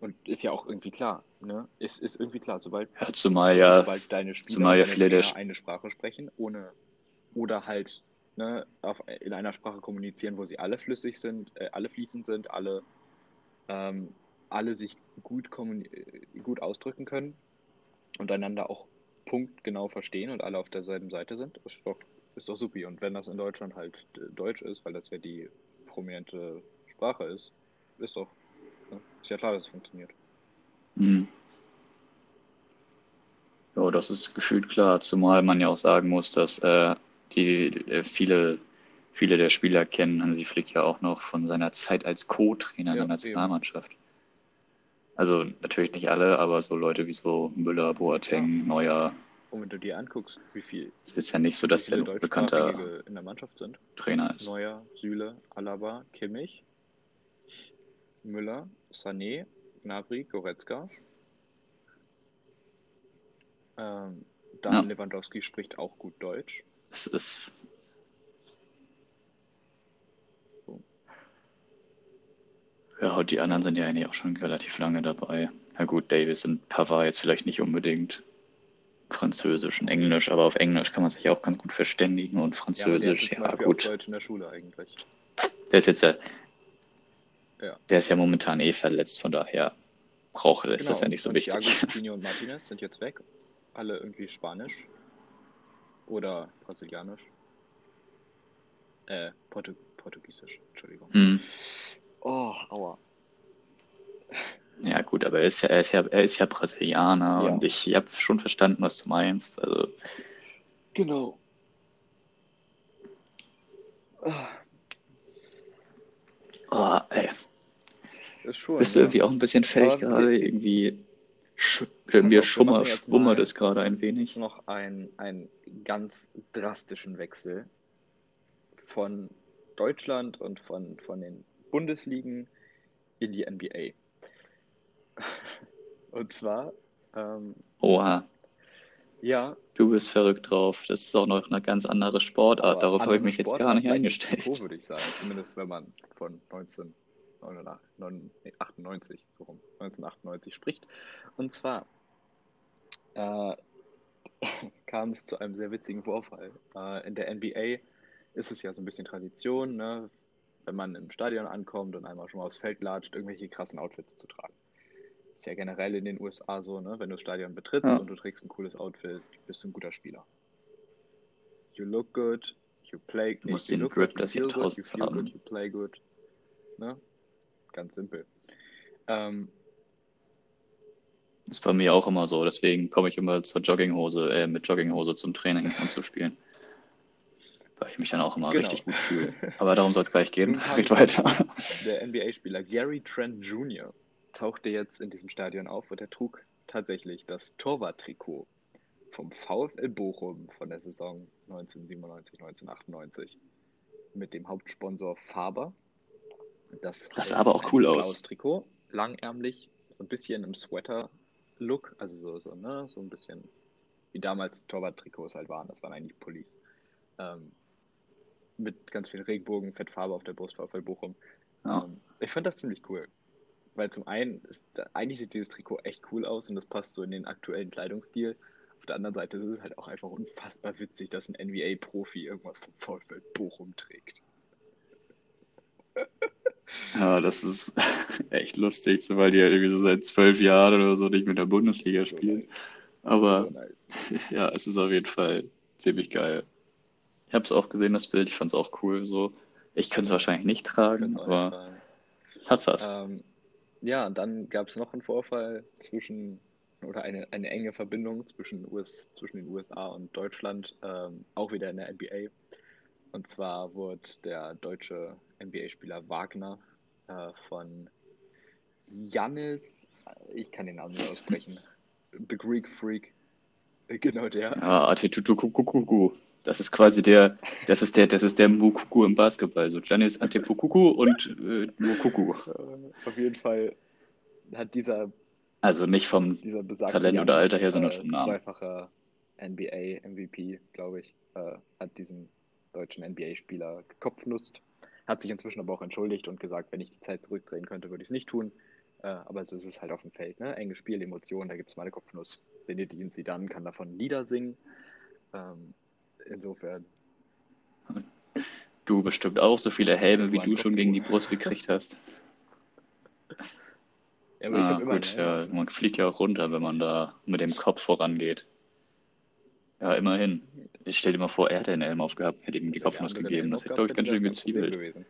Und ist ja auch irgendwie klar, ne? Ist, ist irgendwie klar, sobald, Ja, zumal ja, sobald deine Spieler zumal ja viele der Sp- eine Sprache sprechen, ohne oder halt ne, auf, in einer Sprache kommunizieren, wo sie alle flüssig sind, äh, alle fließend sind, alle, ähm, alle sich gut, äh, gut ausdrücken können und einander auch punktgenau verstehen und alle auf derselben Seite sind, ist doch, ist doch supi. Und wenn das in Deutschland halt äh, Deutsch ist, weil das ja die prominente Sprache ist, ist doch, ne? ist ja klar, dass es funktioniert. Hm. Ja, das ist gefühlt klar, zumal man ja auch sagen muss, dass äh, die äh, viele, viele der Spieler kennen Hansi Flick ja auch noch von seiner Zeit als Co-Trainer in Ja, der Nationalmannschaft. Also natürlich nicht alle, aber so Leute wie so Müller, Boateng, Neuer. Und wenn du dir anguckst, wie viel Es ist ja nicht so, dass der Deutschsprachige in der Mannschaft sind. Trainer ist. Neuer, Süle, Alaba, Kimmich, Müller, Sané, Gnabry, Goretzka. Ähm, dann Ja. Lewandowski spricht auch gut Deutsch. Es ist. Ja, und die anderen sind ja eigentlich auch schon relativ lange dabei. Na gut, Davis und Pavard jetzt vielleicht nicht unbedingt Französisch und Englisch, aber auf Englisch kann man sich auch ganz gut verständigen und Ja, Französisch, ja, auch gut. Deutsch in der Schule eigentlich. Der ist jetzt ja, Ja. der ist ja momentan eh verletzt, von daher brauche ist das ja Genau, nicht so und wichtig. Coutinho und Martinez sind jetzt weg. Alle irgendwie Spanisch oder Brasilianisch. Äh, Portu Portugiesisch, Entschuldigung. Hm. Oh, aua. Ja, gut, aber er ist ja, er ist ja, er ist ja Brasilianer Ja. und ich habe schon verstanden, was du meinst. Also, Genau. Oh, ey. ist schon. Bist du ja. irgendwie auch ein bisschen fertig Aber gerade? Irgendwie sch mir auf, wir schummer, schwummert es gerade ein wenig. noch einen, einen ganz drastischen Wechsel von Deutschland und von, von den Bundesligen in die NBA. Und zwar, ähm, Oha, ja, du bist verrückt drauf. Das ist auch noch eine ganz andere Sportart. aber Darauf habe ich mich jetzt Sportart, gar nicht eingestellt. Niveau, würde ich sagen. Zumindest wenn man von 1998, so rum, 1998 spricht. Und zwar äh, kam es zu einem sehr witzigen Vorfall. Äh, in der NBA ist es ja so ein bisschen Tradition, ne, wenn man im Stadion ankommt und einmal schon mal aufs Feld latscht, irgendwelche krassen Outfits zu tragen. Ist ja generell in den USA so, ne? Wenn du das Stadion betrittst Ja. und du trägst ein cooles Outfit, bist du ein guter Spieler. You look good, you play Du musst den Grip good, des good, you Jahrtausends haben. good, you play good. Ne? Ganz simpel. Ähm, Das ist bei mir auch immer so. Deswegen komme ich immer zur Jogginghose, äh, mit Jogginghose zum Training und zu spielen. Weil ich mich dann auch immer Genau. richtig gut fühle. Aber darum soll es gleich gehen. Wir- weiter. Der NBA-Spieler Gary Trent Jr. tauchte jetzt in diesem Stadion auf und er trug tatsächlich das Torwarttrikot vom VfL Bochum von der Saison 1997, 1998 mit dem Hauptsponsor Faber. Das, Das sah aber auch cool aus. blaues Trikot, langärmlich, so ein bisschen im Sweater-Look, also so, so, ne, so ein bisschen wie damals Torwarttrikots halt waren. Das waren eigentlich Pullis. Ähm, mit ganz viel Regenbogen, Fettfarbe auf der Brust VfL Bochum. Ja. Ähm, ich fand das ziemlich cool. Weil zum einen, ist, eigentlich sieht dieses Trikot echt cool aus und das passt so in den aktuellen Kleidungsstil. Auf der anderen Seite ist es halt auch einfach unfassbar witzig, dass ein NBA-Profi irgendwas vom VfL Bochum trägt. Ja, das ist echt lustig, so, weil die ja irgendwie so seit zwölf Jahren oder so nicht mit der Bundesliga So spielen. nice. Aber So nice. ja, es ist auf jeden Fall ziemlich geil. Ich habe es auch gesehen, das Bild. Ich fand es auch cool. So, ich könnte es wahrscheinlich nicht tragen, aber hat was. Ähm, ja, dann gab es noch einen Vorfall zwischen, oder eine, eine enge Verbindung zwischen, US, zwischen den USA und Deutschland, ähm, auch wieder in der NBA. Und zwar wurde der deutsche NBA-Spieler Wagner äh, von Jannis, ich kann den Namen nicht aussprechen, The Greek Freak, Genau der. Ja, Atetutukukuku. Das ist quasi der, das ist der, das ist der Mukuku im Basketball. So Giannis Antetokounmpo und äh, Mukuku. Äh, Auf jeden Fall hat dieser, Also nicht vom Talent oder Alter her, sondern äh, vom Namen. zweifacher NBA-MVP, glaube ich, äh, hat diesen deutschen NBA-Spieler gekopfnusst. Hat sich inzwischen aber auch entschuldigt und gesagt, wenn ich die Zeit zurückdrehen könnte, würde ich es nicht tun. Äh, aber so ist es halt auf dem Feld. Ne? Enge Spiel, Emotionen, da gibt es mal eine Kopfnuss. Zinedine Zidane kann davon Lieder singen. Ähm, insofern, Du bestimmt auch so viele Helme, wie du schon gegen die Brust gekriegt hast. ja, aber ich Ah, habe immer gut, ja, man fliegt ja auch runter, wenn man da mit dem Kopf vorangeht. Ja, immerhin. Ich stell dir mal vor, er hätte einen Helm aufgehabt, hätte ihm die Kopfnuss gegeben. Das hätte, glaube ich, ganz schön gezwiebelt. gewesen.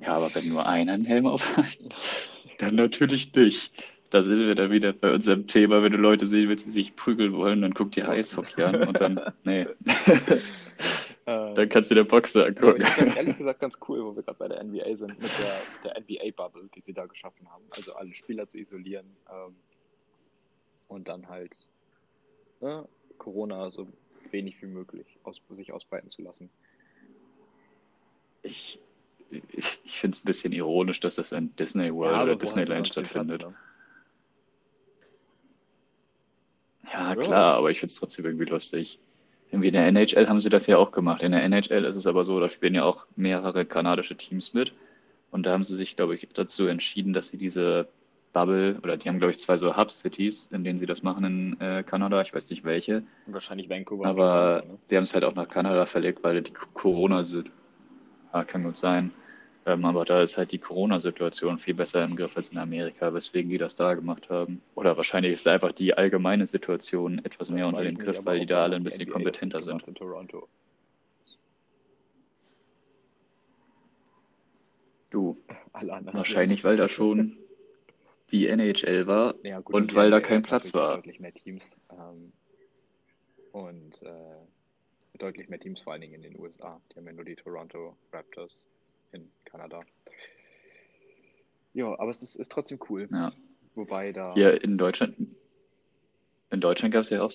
Ja, aber wenn nur einer einen Helm aufhat, dann natürlich nicht. Da sind wir dann wieder bei unserem Thema, wenn du Leute sehen willst, die sich prügeln wollen, dann guck dir Eishockey an und dann, nee, Äh, dann kannst du dir Boxer angucken. ich finde das ehrlich gesagt ganz cool, wo wir gerade bei der NBA sind, mit der, der NBA-Bubble, die sie da geschaffen haben. Also alle Spieler zu isolieren ähm, und dann halt ne, Corona so wenig wie möglich aus, sich ausbreiten zu lassen. Ich, ich, ich finde es ein bisschen ironisch, dass das in Disney World Ja, oder Disneyland stattfindet. Ja, Ja. klar, aber ich finde es trotzdem irgendwie lustig. Irgendwie in der NHL haben sie das ja auch gemacht. In der NHL ist es aber so, da spielen ja auch mehrere kanadische Teams mit. Und da haben sie sich, glaube ich, dazu entschieden, dass sie diese Bubble, oder die haben, glaube ich, zwei so Hub-Cities, in denen sie das machen in äh, Kanada. Ich weiß nicht welche. Wahrscheinlich Vancouver. Aber ne? sie haben es halt auch nach Kanada verlegt, weil die Corona, ja, kann gut sein. Ähm, aber da ist halt die Corona-Situation viel besser im Griff als in Amerika, weswegen die das da gemacht haben. Oder wahrscheinlich ist einfach die allgemeine Situation etwas mehr Das unter frage dem Griff, weil die da alle ein bisschen NBA kompetenter sind. in Toronto. Du, wahrscheinlich, weil da schon die NHL war Ja, gut, und weil da kein Platz war. Deutlich mehr Teams. Ähm, und äh, deutlich mehr Teams vor allen Dingen in den USA. Die haben ja nur die Toronto Raptors in Kanada. Ja, aber es ist, ist trotzdem cool. Ja. Wobei da. Hier in Deutschland, in Deutschland gab es ja auch.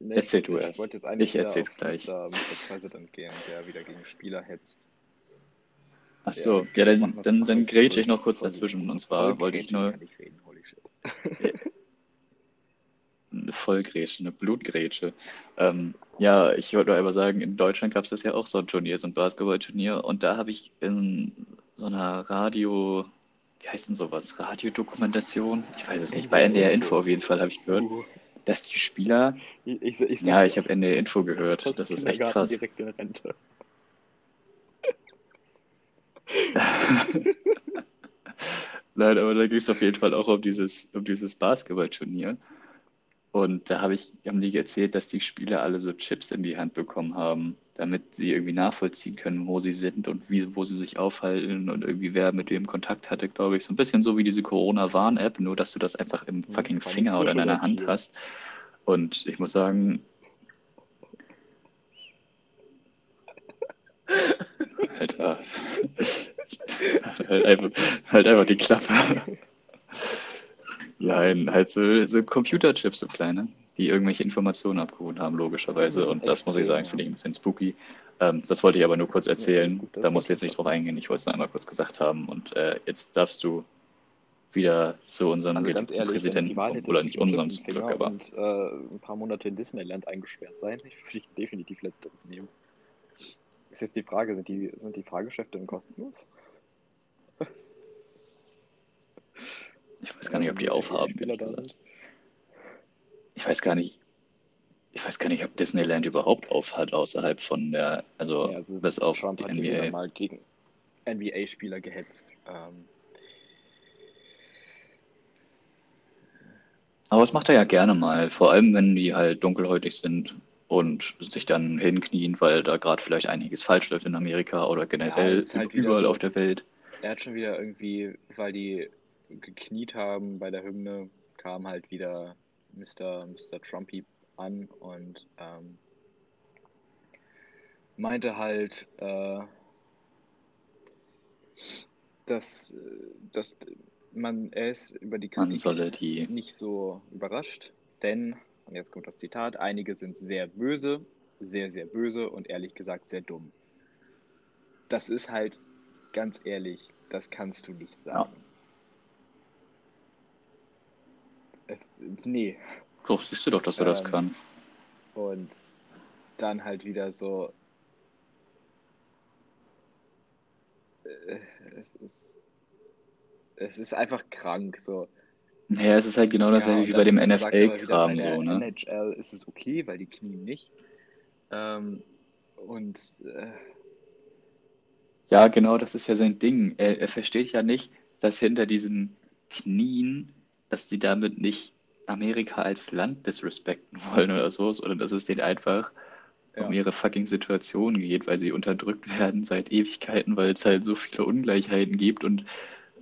Nee, Erzähl ich, du ich erst. wollte jetzt eigentlich Ich erzähl's auf gleich. Mr. Mr. President gehen, der wieder gegen Spieler hetzt. Ach so, ja, dann, dann, dann grätsche ich noch kurz dazwischen. Und zwar wollte ich nur Kann ich reden, holy shit. eine Vollgrätsche, eine Blutgrätsche. Ähm, ja, ich wollte nur einfach sagen, in Deutschland gab es das ja auch so ein Turnier, so ein Basketballturnier. Und da habe ich in so einer Radio, wie heißt denn sowas? Radiodokumentation? Ich weiß es nicht. Bei NDR Info auf jeden Fall habe ich gehört, dass die Spieler, ich, ich, ich, ja, ich habe NDR Info gehört. fast Das ist echt krass. direkt in Rente. Nein, aber da ging es auf jeden Fall auch um dieses, um dieses Basketballturnier. Und da habe ich, haben die erzählt, dass die Spieler alle so Chips in die Hand bekommen haben, damit sie irgendwie nachvollziehen können, wo sie sind und wie, wo sie sich aufhalten und irgendwie wer mit wem Kontakt hatte, glaube ich. So ein bisschen so wie diese Corona-Warn-App, nur dass du das einfach im fucking Finger oder in deiner Hand hast. Und ich muss sagen, Alter, halt einfach, halt einfach die Klappe. Nein, halt so, so Computerchips, so kleine, die irgendwelche Informationen abgeholt haben, logischerweise. Und das muss ich sagen, finde ich ein bisschen spooky. Ähm, das wollte ich aber nur kurz erzählen. Da musst du jetzt nicht drauf eingehen. Ich wollte es nur einmal kurz gesagt haben. Und äh, jetzt darfst du wieder zu unserem Also geliebten ehrlich, Präsidenten Oder nicht unserem zum Glück, aber. und äh, ein paar Monate in Disneyland eingesperrt sein, ich würde definitiv letzteres nehmen. Ist jetzt die Frage, sind die, sind die Fahrgeschäfte denn kostenlos? Weiß gar nicht, ob die aufhaben. Ich weiß gar nicht, ich weiß gar nicht, ob Disneyland überhaupt aufhat außerhalb von der, also Ja, also bis auf Trump die hat ja NBA. mal gegen NBA-Spieler gehetzt. Ähm, Aber das macht er ja gerne mal, vor allem wenn die halt dunkelhäutig sind und sich dann hinknien, weil da gerade vielleicht einiges falsch läuft in Amerika oder generell ist halt überall so- auf der Welt. er hat schon wieder irgendwie, weil die gekniet haben bei der Hymne, kam halt wieder Mr. Mr. Trumpy an und ähm, meinte halt, äh, dass, dass man, er ist über die Kritik die. nicht so überrascht, denn, und jetzt kommt das Zitat, einige sind sehr böse, sehr, sehr böse und ehrlich gesagt sehr dumm. Das ist halt, ganz ehrlich, das kannst du nicht Ja. sagen. Es, nee. Doch, siehst du doch, dass er das Ähm, kann. Und dann halt wieder so, äh, es ist, es ist einfach krank, so. Naja, es ist halt genau Ja, dasselbe und wie bei dem NFL-Kram bei so, ne? NHL ist es okay, weil die knien nicht. Ähm, und äh, Ja, genau, das ist ja sein Ding. Er, er versteht ja nicht, dass hinter diesen Knien, dass sie damit nicht Amerika als Land disrespekten wollen oder so, sondern dass es denen einfach um ja, ihre fucking Situation geht, weil sie unterdrückt werden seit Ewigkeiten, weil es halt so viele Ungleichheiten gibt und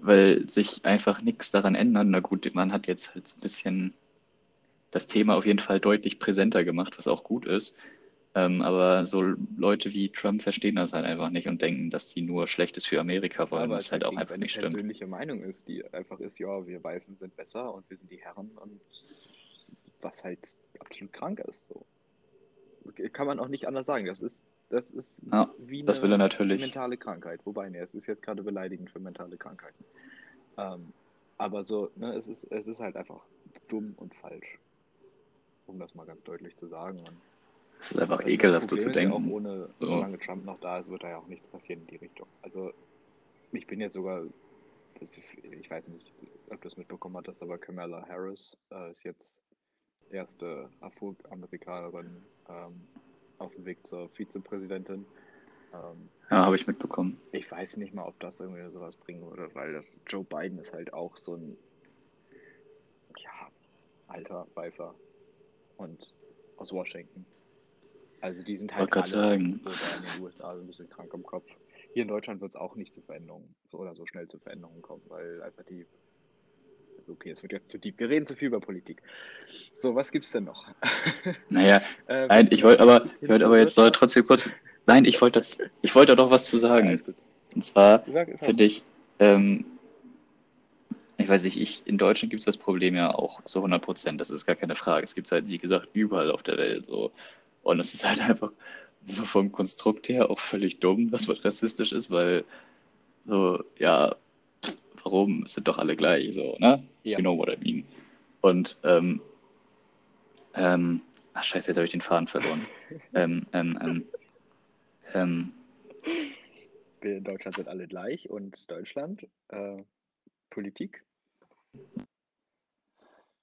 weil sich einfach nichts daran ändert. Na gut, man hat jetzt halt so ein bisschen das Thema auf jeden Fall deutlich präsenter gemacht, was auch gut ist. Ähm, aber so Leute wie Trump verstehen das halt einfach nicht und denken, dass die nur Schlechtes für Amerika ja, wollen, weil was halt auch einfach nicht stimmt. persönliche Meinung ist, die einfach ist, ja, wir Weißen sind besser und wir sind die Herren und was halt absolut krank ist. So. Kann man auch nicht anders sagen. Das ist, das ist Ja, wie das eine mentale Krankheit. Wobei, ne, es ist jetzt gerade beleidigend für mentale Krankheiten. Ähm, aber so, ne, es ist, es ist halt einfach dumm und falsch, um das mal ganz deutlich zu sagen. Und Es ist einfach ekelhaft, so zu ist ja denken. ohne, So. solange Trump noch da ist, wird da ja auch nichts passieren in die Richtung. Also, ich bin jetzt sogar, ich weiß nicht, ob du es mitbekommen hattest, aber Kamala Harris äh, ist jetzt erste Afroamerikanerin ähm, auf dem Weg zur Vizepräsidentin. Ähm, Ja, habe ich mitbekommen. ich weiß nicht mal, ob das irgendwie sowas bringen würde, weil das, Joe Biden ist halt auch so ein, ja, alter Weißer und aus Washington. Also die sind halt alle sagen, so in den USA so ein bisschen krank im Kopf. Hier in Deutschland wird es auch nicht zu Veränderungen so oder so schnell zu Veränderungen kommen, weil einfach die. Okay, es wird jetzt zu deep. Wir reden zu viel über Politik. So, was gibt's denn noch? naja, äh, nein, ich wollte aber, ich zur aber jetzt trotzdem kurz, nein, ich wollte ich wollte doch was zu Ja, sagen. gut. Und zwar finde ich, ähm, ich weiß nicht, ich, in Deutschland gibt es das Problem ja auch zu 100 Prozent, das ist gar keine Frage. Es gibt es halt, wie gesagt, überall auf der Welt so. Und es ist halt einfach so vom Konstrukt her auch völlig dumm, dass man rassistisch ist, weil so, ja, warum sind doch alle gleich, so, ne? Ja. You know what I mean. Und, ähm, ähm, ach scheiße, jetzt habe ich den Faden verloren. ähm, ähm, ähm, ähm, Wir in Deutschland sind alle gleich und Deutschland, äh, Politik,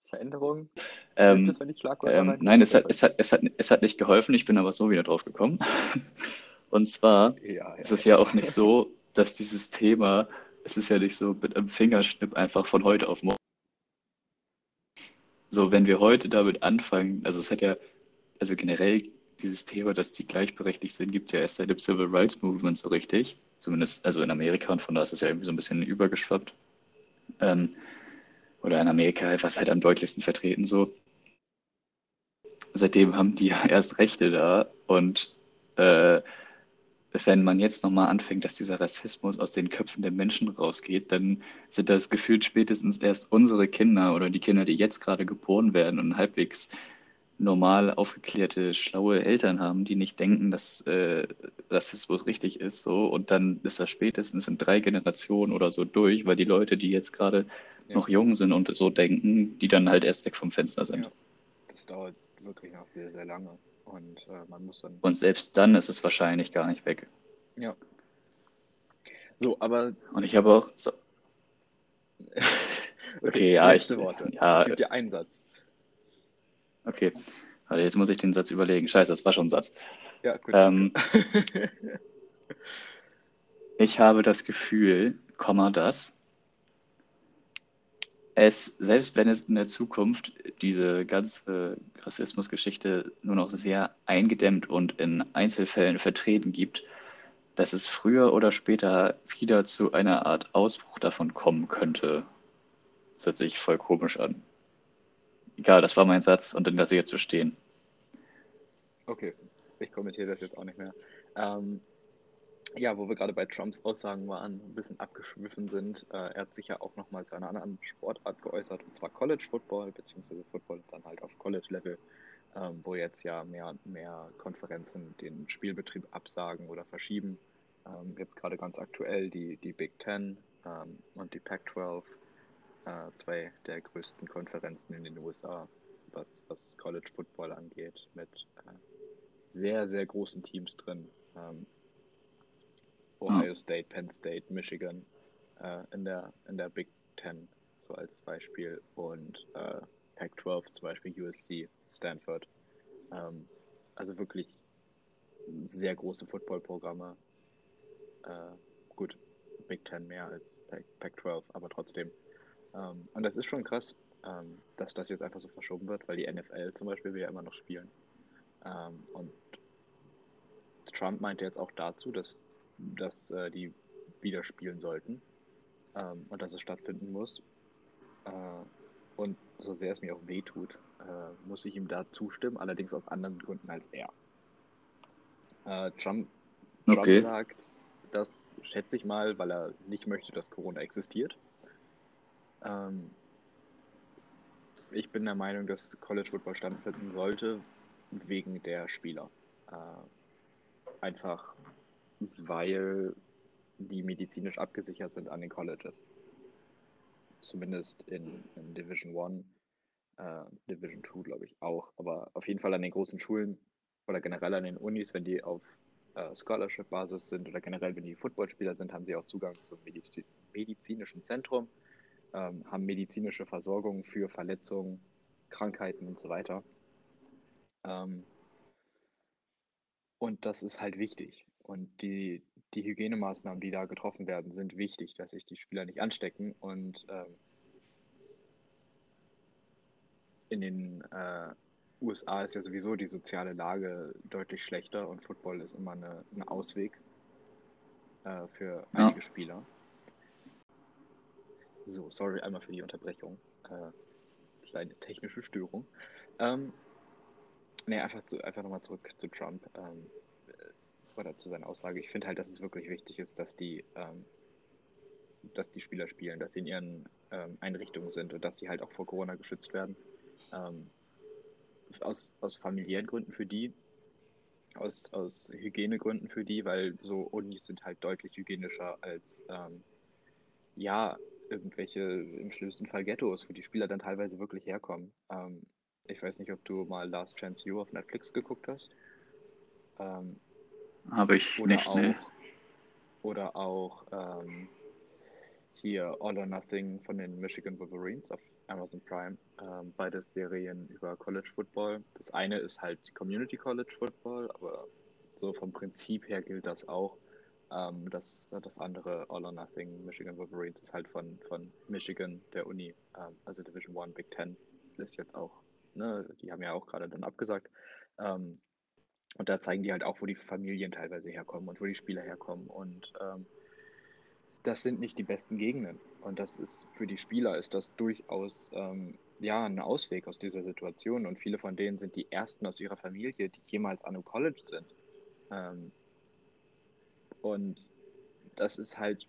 Veränderung. ähm, es, wenn ich Ähm, nein, es hat, es, hat, es, hat, es hat nicht geholfen, ich bin aber so wieder drauf gekommen. Und zwar Ja, ist ja, es ja auch nicht so, dass dieses Thema, es ist ja nicht so mit einem Fingerschnipp einfach von heute auf morgen. So, wenn wir heute damit anfangen, also es hat ja, also generell dieses Thema, dass die gleichberechtigt sind, gibt ja erst seit dem Civil Rights Movement so richtig. Zumindest, also in Amerika und von da ist es ja irgendwie so ein bisschen übergeschwappt. Ähm, oder in Amerika, was halt am deutlichsten vertreten so. Seitdem haben die ja erst Rechte da und äh, wenn man jetzt nochmal anfängt, dass dieser Rassismus aus den Köpfen der Menschen rausgeht, dann sind das gefühlt spätestens erst unsere Kinder oder die Kinder, die jetzt gerade geboren werden und halbwegs normal aufgeklärte, schlaue Eltern haben, die nicht denken, dass äh, Rassismus richtig ist, so und dann ist das spätestens in drei Generationen oder so durch, weil die Leute, die jetzt gerade Ja. noch jung sind und so denken, die dann halt erst weg vom Fenster sind. Ja. Das dauert wirklich noch sehr, sehr lange. Und äh, man muss dann. Und selbst dann ist es wahrscheinlich gar nicht weg. Ja. So, aber. Und ich habe auch so, Okay, Okay, ja, letzte ich- Worte. ja, Ich gebe dir einen Satz. okay, warte, jetzt muss ich den Satz überlegen. Scheiße, das war schon ein Satz. Ja, gut. Ähm, Ich habe das Gefühl, Komma, dass es, selbst wenn es in der Zukunft diese ganze Rassismusgeschichte nur noch sehr eingedämmt und in Einzelfällen vertreten gibt, dass es früher oder später wieder zu einer Art Ausbruch davon kommen könnte. Das hört sich voll komisch an. Egal, das war mein Satz und den lasse ich jetzt so stehen. Okay, ich kommentiere das jetzt auch nicht mehr. Ähm, ja, wo wir gerade bei Trumps Aussagen waren, ein bisschen abgeschwiffen sind. Äh, er hat sich ja auch nochmal zu einer anderen Sportart geäußert, und zwar College Football, beziehungsweise Football dann halt auf College-Level, ähm, wo jetzt ja mehr und mehr Konferenzen den Spielbetrieb absagen oder verschieben. Ähm, jetzt gerade ganz aktuell die, die Big Ten ähm, und die Pac-12, äh, zwei der größten Konferenzen in den USA, was, was College Football angeht, mit äh, sehr, sehr großen Teams drin. Ohio State, Penn State, Michigan äh, in, der, in der Big Ten, so als Beispiel. Und äh, Pac-12 zum Beispiel USC, Stanford. Ähm, also wirklich sehr große Footballprogramme. Äh, gut, Big Ten mehr als Pac-12, aber trotzdem. Ähm, und das ist schon krass, ähm, dass das jetzt einfach so verschoben wird, weil die NFL zum Beispiel will ja immer noch spielen. Ähm, und Trump meinte jetzt auch dazu, dass, dass äh, die wieder spielen sollten ähm, und dass es stattfinden muss. Äh, und so sehr es mir auch weh tut, äh, muss ich ihm da zustimmen, allerdings aus anderen Gründen als er. Äh, Trump, Trump okay. sagt, das schätze ich mal, weil er nicht möchte, dass Corona existiert. Ähm, ich bin der Meinung, dass College Football stattfinden sollte, wegen der Spieler. Äh, einfach weil die medizinisch abgesichert sind an den Colleges. Zumindest in, in Division 1, äh, Division 2 glaube ich auch, aber auf jeden Fall an den großen Schulen oder generell an den Unis, wenn die auf äh, Scholarship-Basis sind oder generell, wenn die Footballspieler sind, haben sie auch Zugang zum Mediz medizinischen Zentrum, ähm, haben medizinische Versorgung für Verletzungen, Krankheiten und so weiter. Ähm, und das ist halt wichtig. Und die, die Hygienemaßnahmen, die da getroffen werden, sind wichtig, dass sich die Spieler nicht anstecken. Und ähm, in den äh, USA ist ja sowieso die soziale Lage deutlich schlechter und Football ist immer eine, ein Ausweg äh, für ja. einige Spieler. So, sorry einmal für die Unterbrechung. Äh, kleine technische Störung. Ähm, nee, einfach, zu, einfach nochmal zurück zu Trump ähm, oder zu seiner Aussage. Ich finde halt, dass es wirklich wichtig ist, dass die, ähm, dass die Spieler spielen, dass sie in ihren ähm, Einrichtungen sind und dass sie halt auch vor Corona geschützt werden. Ähm, aus, aus familiären Gründen für die, aus, aus Hygienegründen für die, weil so Unis sind halt deutlich hygienischer als ähm, ja, irgendwelche im schlimmsten Fall Ghettos, wo die Spieler dann teilweise wirklich herkommen. Ähm, ich weiß nicht, ob du mal Last Chance You auf Netflix geguckt hast. Ähm, Habe ich nicht, auch, ne. Oder auch ähm, hier All or Nothing von den Michigan Wolverines auf Amazon Prime. Ähm, beide Serien über College Football. Das eine ist halt Community College Football, aber so vom Prinzip her gilt das auch. Ähm, das, das andere All or Nothing Michigan Wolverines ist halt von, von Michigan, der Uni, ähm, also Division One Big Ten. Ist jetzt auch, ne, die haben ja auch gerade dann abgesagt. Ähm, und da zeigen die halt auch, wo die Familien teilweise herkommen und wo die Spieler herkommen. Und ähm, das sind nicht die besten Gegenden. Und das ist für die Spieler ist das durchaus ähm, ja ein Ausweg aus dieser Situation. Und viele von denen sind die ersten aus ihrer Familie, die jemals an einem College sind. Ähm, und das ist halt,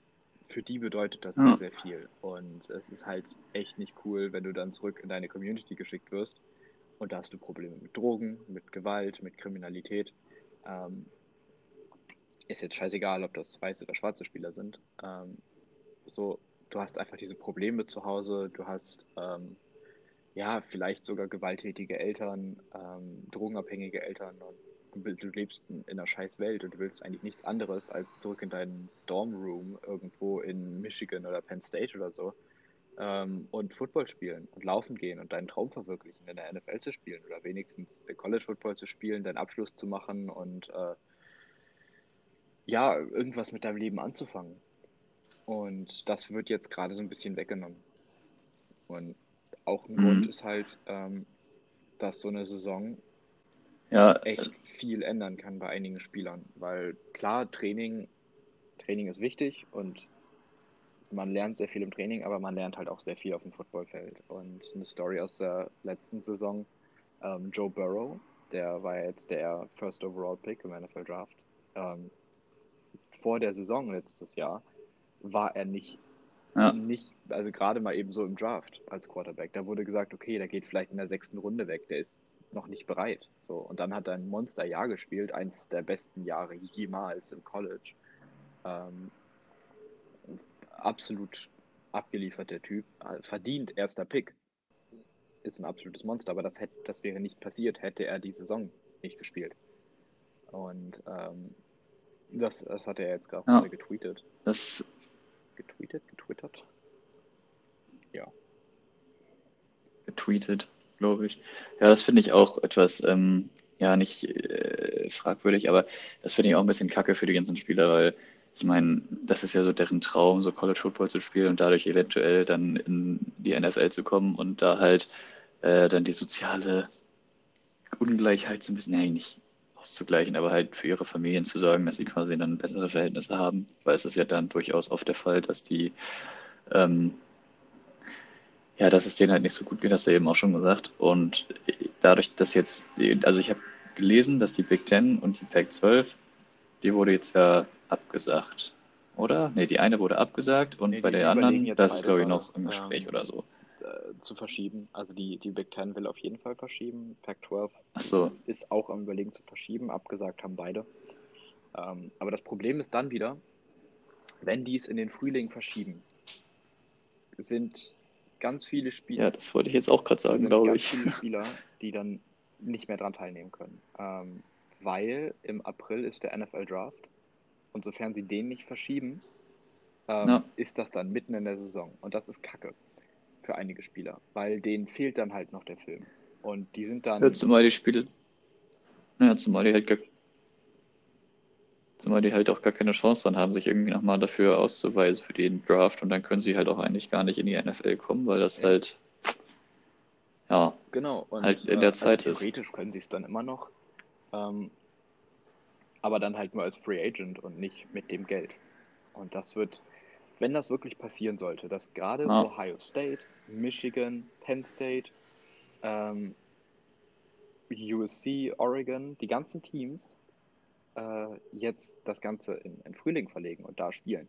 für die bedeutet das ja. sehr, sehr viel. Und es ist halt echt nicht cool, wenn du dann zurück in deine Community geschickt wirst. Und da hast du Probleme mit Drogen, mit Gewalt, mit Kriminalität. Ähm, ist jetzt scheißegal, ob das weiße oder schwarze Spieler sind. Ähm, so, du hast einfach diese Probleme zu Hause, du hast ähm, ja vielleicht sogar gewalttätige Eltern, ähm, drogenabhängige Eltern und du, lebst in, in einer scheiß Welt und du willst eigentlich nichts anderes als zurück in deinen Dormroom irgendwo in Michigan oder Penn State oder so ähm, und Football spielen und laufen gehen und deinen Traum verwirklichen, in der NFL zu spielen oder wenigstens College Football zu spielen, deinen Abschluss zu machen und äh, ja, irgendwas mit deinem Leben anzufangen. Und das wird jetzt gerade so ein bisschen weggenommen. Und auch ein mhm. Grund ist halt, ähm, dass so eine Saison ja, echt viel ändern kann bei einigen Spielern. Weil klar, Training, Training ist wichtig und man lernt sehr viel im Training, aber man lernt halt auch sehr viel auf dem Footballfeld. Und eine Story aus der letzten Saison, ähm, Joe Burrow, der war jetzt der First Overall Pick im NFL Draft. Ähm, vor der Saison letztes Jahr war er nicht, Ja. nicht, also gerade mal eben so im Draft als Quarterback. Da wurde gesagt, okay, der geht vielleicht in der sechsten Runde weg, der ist noch nicht bereit. So, und dann hat er ein Monsterjahr gespielt, eins der besten Jahre jemals im College. Ähm, absolut abgeliefert der Typ, äh, verdient erster Pick. Ist ein absolutes Monster, aber das, hätte, das wäre nicht passiert, hätte er die Saison nicht gespielt. Und ähm, das, das hat er jetzt gerade Ja. getweetet. Das, Getweetet? Getwittert? Ja. getweetet, glaube ich. Ja, das finde ich auch etwas, ähm, ja, nicht äh, fragwürdig, aber das finde ich auch ein bisschen kacke für die ganzen Spieler, weil ich meine, das ist ja so deren Traum, so College Football zu spielen und dadurch eventuell dann in die NFL zu kommen und da halt äh, dann die soziale Ungleichheit so ein bisschen, nee, nicht auszugleichen, aber halt für ihre Familien zu sorgen, dass sie quasi dann bessere Verhältnisse haben, weil es ist ja dann durchaus oft der Fall, dass die ähm, ja, dass es denen halt nicht so gut geht, hast du eben auch schon gesagt. Und dadurch, dass jetzt, also ich habe gelesen, dass die Big Ten und die Pac 12, die wurde jetzt ja abgesagt, oder? Nee, die eine wurde abgesagt und Nee, bei der anderen, das ist glaube ich noch im Gespräch ähm, oder so. äh, zu verschieben. Also die, die Big Ten will auf jeden Fall verschieben. Pac-12 Ach so, ist auch am Überlegen zu verschieben. Abgesagt haben beide. Ähm, aber das Problem ist dann wieder, wenn die es in den Frühling verschieben, sind ganz viele Spieler, ja, das wollte ich jetzt auch gerade sagen, glaube ganz ich. viele Spieler, die dann nicht mehr dran teilnehmen können. Ähm, weil im April ist der NFL Draft und sofern sie den nicht verschieben, ähm, Ja. ist das dann mitten in der Saison. Und das ist Kacke für einige Spieler, weil denen fehlt dann halt noch der Film. Und die sind dann. Ja, zumal die Spiele, ja, zumal die halt gar, zumal die halt auch gar keine Chance dann haben, sich irgendwie nochmal dafür auszuweisen für den Draft und dann können sie halt auch eigentlich gar nicht in die NFL kommen, weil das Ja. halt, ja, Genau, und halt in der äh, Zeit also ist. theoretisch können sie es dann immer noch, ähm, aber dann halt nur als Free Agent und nicht mit dem Geld. Und das wird, wenn das wirklich passieren sollte, dass gerade Ja. Ohio State, Michigan, Penn State, ähm, USC, Oregon, die ganzen Teams äh, jetzt das Ganze in, in Frühling verlegen und da spielen,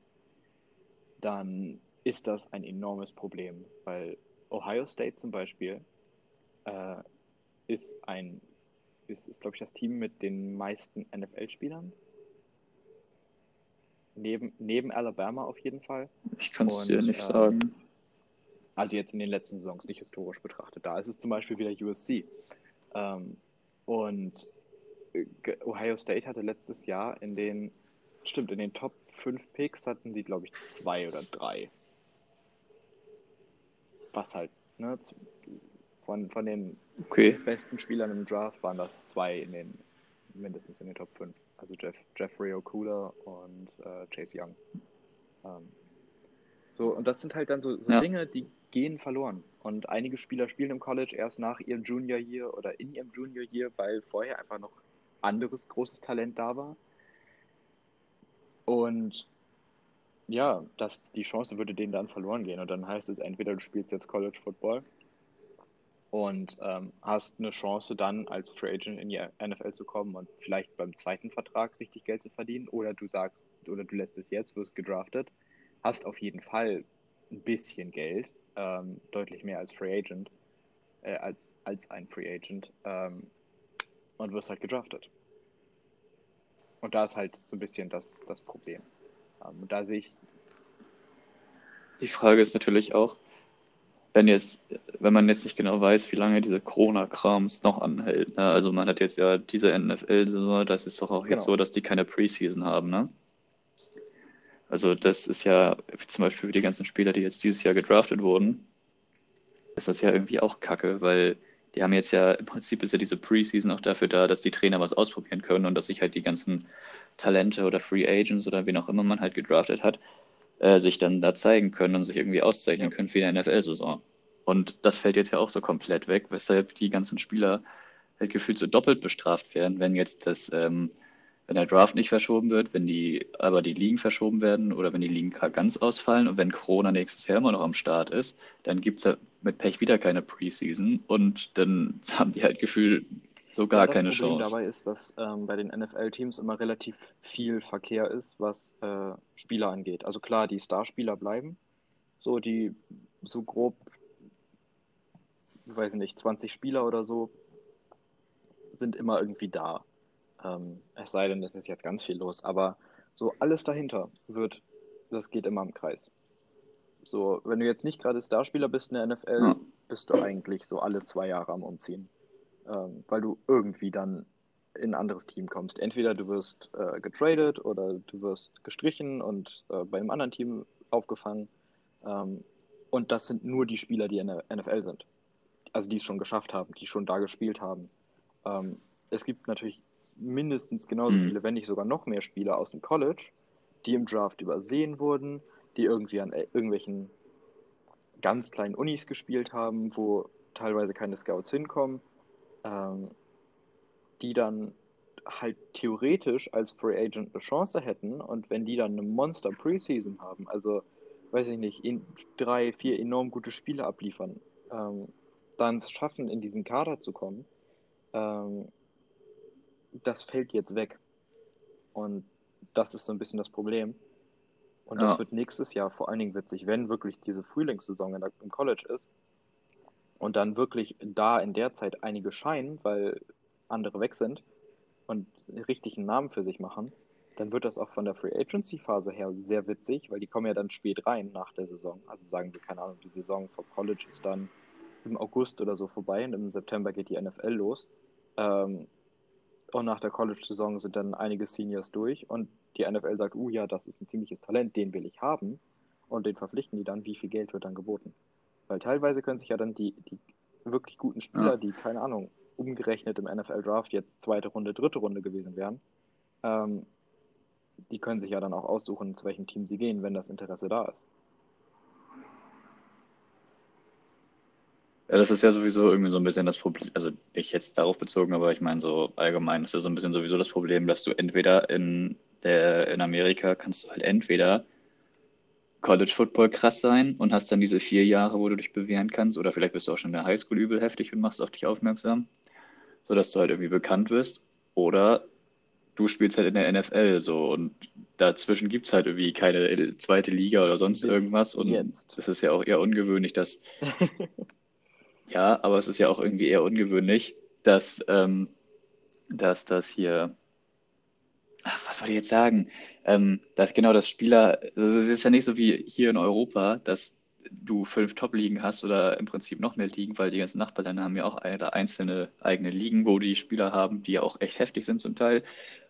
dann ist das ein enormes Problem, weil Ohio State zum Beispiel äh, ist ein, ist, ist glaube ich das Team mit den meisten NFL-Spielern. Neben, neben Alabama auf jeden Fall. Ich kann es dir nicht ähm, sagen. Also jetzt in den letzten Saisons, nicht historisch betrachtet. Da ist es zum Beispiel wieder USC. Ähm, und äh, Ohio State hatte letztes Jahr in den, stimmt, in den Top 5 Picks hatten die, glaube ich, zwei oder drei. Was halt, ne, von, von den Okay, besten Spielern im Draft waren das zwei in den, mindestens in den Top 5. Also Jeff, Jeffrey Okuda und äh, Chase Young. Ähm, so, und das sind halt dann so, so Ja. Dinge, die gehen verloren. Und einige Spieler spielen im College erst nach ihrem Junior Year oder in ihrem Junior Year, weil vorher einfach noch anderes großes Talent da war. Und ja, das, die Chance würde denen dann verloren gehen. Und dann heißt es entweder du spielst jetzt College Football und ähm, hast eine Chance dann als Free Agent in die NFL zu kommen und vielleicht beim zweiten Vertrag richtig Geld zu verdienen oder du sagst oder du lässt es jetzt, wirst gedraftet, hast auf jeden Fall ein bisschen Geld, ähm, deutlich mehr als Free Agent, äh, als, als ein Free Agent ähm, und wirst halt gedraftet. Und da ist halt so ein bisschen das, das Problem. Ähm, und da sehe ich, die Frage ist natürlich auch, wenn jetzt, wenn man jetzt nicht genau weiß, wie lange diese Corona-Krams noch anhält. Ne? Also man hat jetzt ja diese NFL-Saison, das ist doch auch Genau. jetzt so, dass die keine Preseason haben, ne? Also das ist ja zum Beispiel für die ganzen Spieler, die jetzt dieses Jahr gedraftet wurden, ist das ja irgendwie auch Kacke, weil die haben jetzt ja, im Prinzip ist ja diese Preseason auch dafür da, dass die Trainer was ausprobieren können und dass sich halt die ganzen Talente oder Free Agents oder wen auch immer man halt gedraftet hat, äh, sich dann da zeigen können und sich irgendwie auszeichnen Ja. können für die NFL-Saison. Und das fällt jetzt ja auch so komplett weg, weshalb die ganzen Spieler halt gefühlt so doppelt bestraft werden, wenn jetzt das, ähm, wenn der Draft nicht verschoben wird, wenn die, aber die Ligen verschoben werden oder wenn die Ligen ganz ausfallen und wenn Corona nächstes Jahr immer noch am Start ist, dann gibt es ja mit Pech wieder keine Preseason und dann haben die halt gefühlt so gar das keine Problem Chance. dabei ist, dass ähm, bei den NFL-Teams immer relativ viel Verkehr ist, was äh, Spieler angeht. Also klar, die Starspieler bleiben, so die so grob, ich weiß nicht, 20 Spieler oder so sind immer irgendwie da. Ähm, es sei denn, es ist jetzt ganz viel los, aber so alles dahinter wird, das geht immer im Kreis. So, wenn du jetzt nicht gerade Starspieler bist in der NFL, Ja. bist du eigentlich so alle zwei Jahre am Umziehen ähm, weil du irgendwie dann in ein anderes Team kommst. Entweder du wirst äh, getradet oder du wirst gestrichen und äh, bei einem anderen Team aufgefangen. Ähm, und das sind nur die Spieler, die in der NFL sind. Also die es schon geschafft haben, die schon da gespielt haben. Ähm, es gibt natürlich mindestens genauso Mhm. viele, wenn nicht sogar noch mehr Spieler aus dem College, die im Draft übersehen wurden, die irgendwie an äh, irgendwelchen ganz kleinen Unis gespielt haben, wo teilweise keine Scouts hinkommen ähm, die dann halt theoretisch als Free Agent eine Chance hätten und wenn die dann eine Monster Preseason haben, also weiß ich nicht, in drei, vier enorm gute Spiele abliefern, ähm, dann es schaffen, in diesen Kader zu kommen, ähm, das fällt jetzt weg. Und das ist so ein bisschen das Problem. Und das Ja. wird nächstes Jahr vor allen Dingen witzig, wenn wirklich diese Frühlingssaison in im College ist und dann wirklich da in der Zeit einige scheinen, weil andere weg sind und richtig einen Namen für sich machen, dann wird das auch von der Free Agency Phase her sehr witzig, weil die kommen ja dann spät rein nach der Saison. Also sagen wir, keine Ahnung, die Saison vom College ist dann im August oder so vorbei und im September geht die NFL los. Ähm, und nach der College-Saison sind dann einige Seniors durch und die NFL sagt, uh ja, das ist ein ziemliches Talent, den will ich haben. Und den verpflichten die dann, wie viel Geld wird dann geboten. Weil teilweise können sich ja dann die, die wirklich guten Spieler, Ja. die, keine Ahnung, umgerechnet im NFL-Draft jetzt zweite Runde, dritte Runde gewesen wären, ähm, die können sich ja dann auch aussuchen, zu welchem Team sie gehen, wenn das Interesse da ist. Ja, das ist ja sowieso irgendwie so ein bisschen das Problem, also nicht jetzt darauf bezogen, aber ich meine so allgemein ist ja so ein bisschen sowieso das Problem, dass du entweder in der, in Amerika kannst du halt entweder College Football krass sein und hast dann diese vier Jahre, wo du dich bewähren kannst, oder vielleicht bist du auch schon in der Highschool übel heftig und machst auf dich aufmerksam, sodass du halt irgendwie bekannt wirst, oder du spielst halt in der NFL so und dazwischen gibt es halt irgendwie keine zweite Liga oder sonst Bis irgendwas und jetzt. es ist ja auch eher ungewöhnlich, dass Ja, aber es ist ja auch irgendwie eher ungewöhnlich, dass, ähm, dass das hier, ach, was wollte ich jetzt sagen? Ähm, dass genau das Spieler, also es ist ja nicht so wie hier in Europa, dass du fünf Top-Ligen hast oder im Prinzip noch mehr Ligen, weil die ganzen Nachbarländer haben ja auch eine, einzelne eigene Ligen, wo die Spieler haben, die ja auch echt heftig sind zum Teil.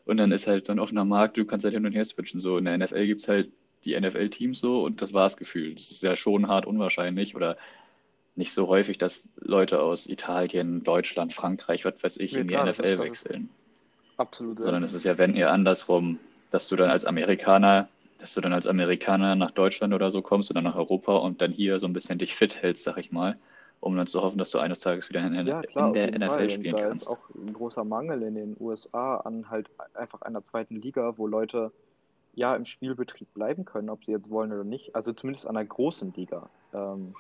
Und dann ist halt so ein offener Markt, du kannst halt hin und her switchen. So in der NFL gibt es halt die NFL-Teams so und das war's gefühlt. Das ist ja schon hart unwahrscheinlich oder nicht so häufig, dass Leute aus Italien, Deutschland, Frankreich, was weiß ich, Ja, in die klar, NFL wechseln. Absolut. Sondern es ist ja, wenn eher andersrum, dass du dann als Amerikaner, dass du dann als Amerikaner nach Deutschland oder so kommst oder nach Europa und dann hier so ein bisschen dich fit hältst, sag ich mal, um dann zu hoffen, dass du eines Tages wieder in, Ja, in klar, auf der NFL Fall. Spielen da kannst. ist auch ein großer Mangel in den USA an halt einfach einer zweiten Liga, wo Leute ja im Spielbetrieb bleiben können, ob sie jetzt wollen oder nicht. Also zumindest an einer großen Liga. Ähm,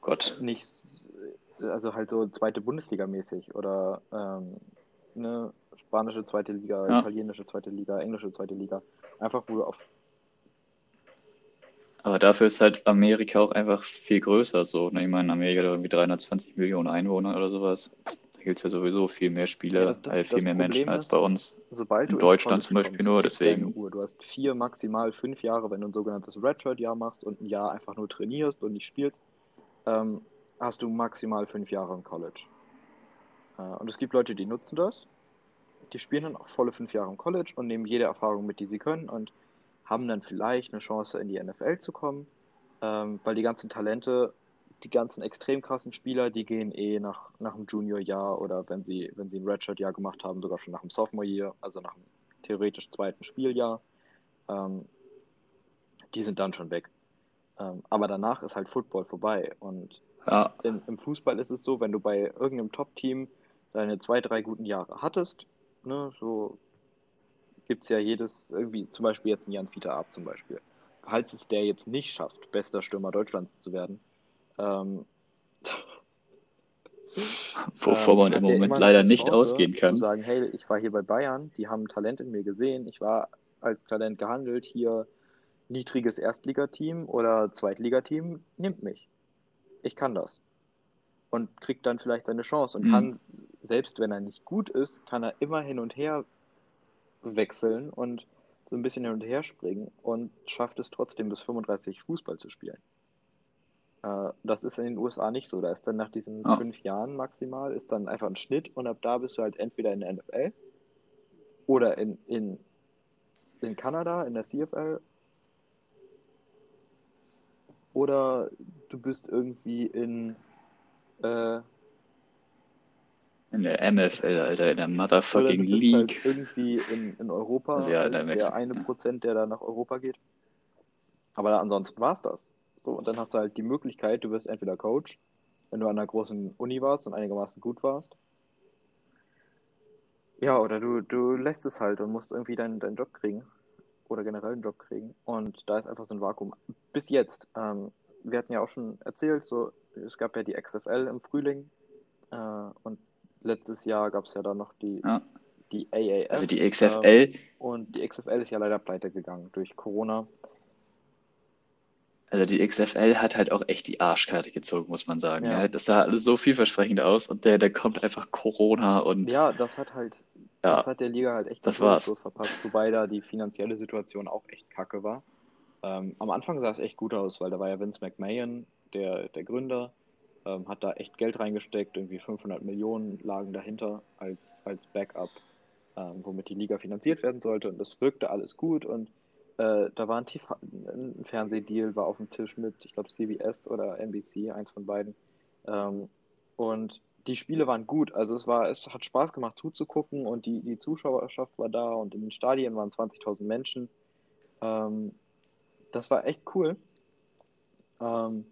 Gott. nicht, also halt so zweite Bundesliga mäßig oder ähm, eine spanische zweite Liga, Ja. italienische zweite Liga, englische zweite Liga. Einfach wo du auf Aber dafür ist halt Amerika auch einfach viel größer so. Ne? Ich meine, Amerika hat irgendwie 320 Millionen Einwohner oder sowas. Da gibt es ja sowieso viel mehr Spieler, Ja, das- das- äh, viel das mehr Menschen Problem als ist, bei uns. sobald In Deutschland zum Beispiel kommst, nur, deswegen. Du hast vier, maximal fünf Jahre, wenn du ein sogenanntes Redshirt-Jahr machst und ein Jahr einfach nur trainierst und nicht spielst, ähm, hast du maximal fünf Jahre im College. Äh, und es gibt Leute, die nutzen das. Die spielen dann auch volle fünf Jahre im College und nehmen jede Erfahrung mit, die sie können und haben dann vielleicht eine Chance, in die NFL zu kommen, ähm, weil die ganzen Talente, die ganzen extrem krassen Spieler, die gehen eh nach, nach dem Junior-Jahr oder wenn sie, wenn sie ein Redshirt-Jahr gemacht haben, sogar schon nach dem Sophomore-Jahr, also nach dem theoretisch zweiten Spieljahr. Ähm, die sind dann schon weg. Ähm, aber danach ist halt Football vorbei. Und Ja, im, im Fußball ist es so, wenn du bei irgendeinem Top-Team deine zwei, drei guten Jahre hattest, ne, so gibt es ja jedes, irgendwie, zum Beispiel jetzt ein Jan Fiete Ab zum Beispiel. Falls es der jetzt nicht schafft, bester Stürmer Deutschlands zu werden, ähm, Wovor man ähm, im hat der Moment leider nicht Chance ausgehen zu kann. sagen, hey, ich war hier bei Bayern, die haben Talent in mir gesehen, ich war als Talent gehandelt, hier niedriges Erstligateam oder Zweitligateam, nimmt mich. Ich kann das. Und kriegt dann vielleicht seine Chance und Mhm. kann, selbst wenn er nicht gut ist, kann er immer hin und her wechseln und so ein bisschen hin und her springen und schafft es trotzdem bis 35 Fußball zu spielen. Äh, das ist in den USA nicht so. Da ist dann nach diesen Ja. fünf Jahren maximal, ist dann einfach ein Schnitt und ab da bist du halt entweder in der NFL oder in, in, in Kanada, in der CFL oder du bist irgendwie in, äh, In der MFL, Alter, in der Motherfucking bist League. halt irgendwie in, in Europa Also ja, in der der eine. Prozent, der da nach Europa geht. Aber ansonsten war es das. So, und dann hast du halt die Möglichkeit, du wirst entweder Coach, wenn du an einer großen Uni warst und einigermaßen gut warst. Ja, oder du, du lässt es halt und musst irgendwie deinen, deinen Job kriegen. Oder generell einen Job kriegen. Und da ist einfach so ein Vakuum. Bis jetzt. Ähm, wir hatten ja auch schon erzählt, so, es gab ja die XFL im Frühling. Äh, und letztes Jahr gab es ja dann noch die, Ja. die AAF. Also die ähm, XFL, und die XFL ist ja leider pleite gegangen durch Corona. also die XFL hat halt auch echt die Arschkarte gezogen, muss man sagen. Ja. Ja, das sah alles so vielversprechend aus und der, der kommt einfach Corona und Ja, das hat halt, Ja. das hat der Liga halt echt Das war's. Verpasst, wobei da die finanzielle Situation auch echt kacke war. Ähm, am Anfang sah es echt gut aus, weil da war ja Vince McMahon, der, der Gründer, ähm, hat da echt Geld reingesteckt, irgendwie 500 Millionen lagen dahinter als, als Backup, ähm, womit die Liga finanziert werden sollte und das wirkte alles gut und äh, da war ein, TV ein Fernsehdeal, war auf dem Tisch mit, ich glaube, CBS oder NBC, eins von beiden. Ähm, und die Spiele waren gut. Also es war, es hat Spaß gemacht zuzugucken und die, die Zuschauerschaft war da und in den Stadien waren 20.000 Menschen. Ähm, das war echt cool. Ähm,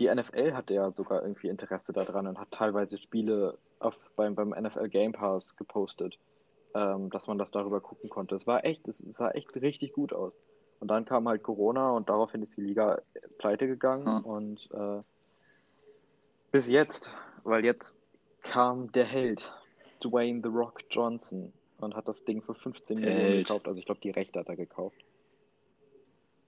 die NFL hatte ja sogar irgendwie Interesse daran und hat teilweise Spiele auf, beim, beim NFL Game Pass gepostet, ähm, dass man das darüber gucken konnte. Es war echt, es sah echt richtig gut aus. Und dann kam halt Corona und daraufhin ist die Liga pleite gegangen Ja. und äh, bis jetzt, weil jetzt kam der Held, Dwayne The Rock Johnson, und hat das Ding für 15 Der Millionen Held. gekauft. Also ich glaube, die Rechte hat er gekauft.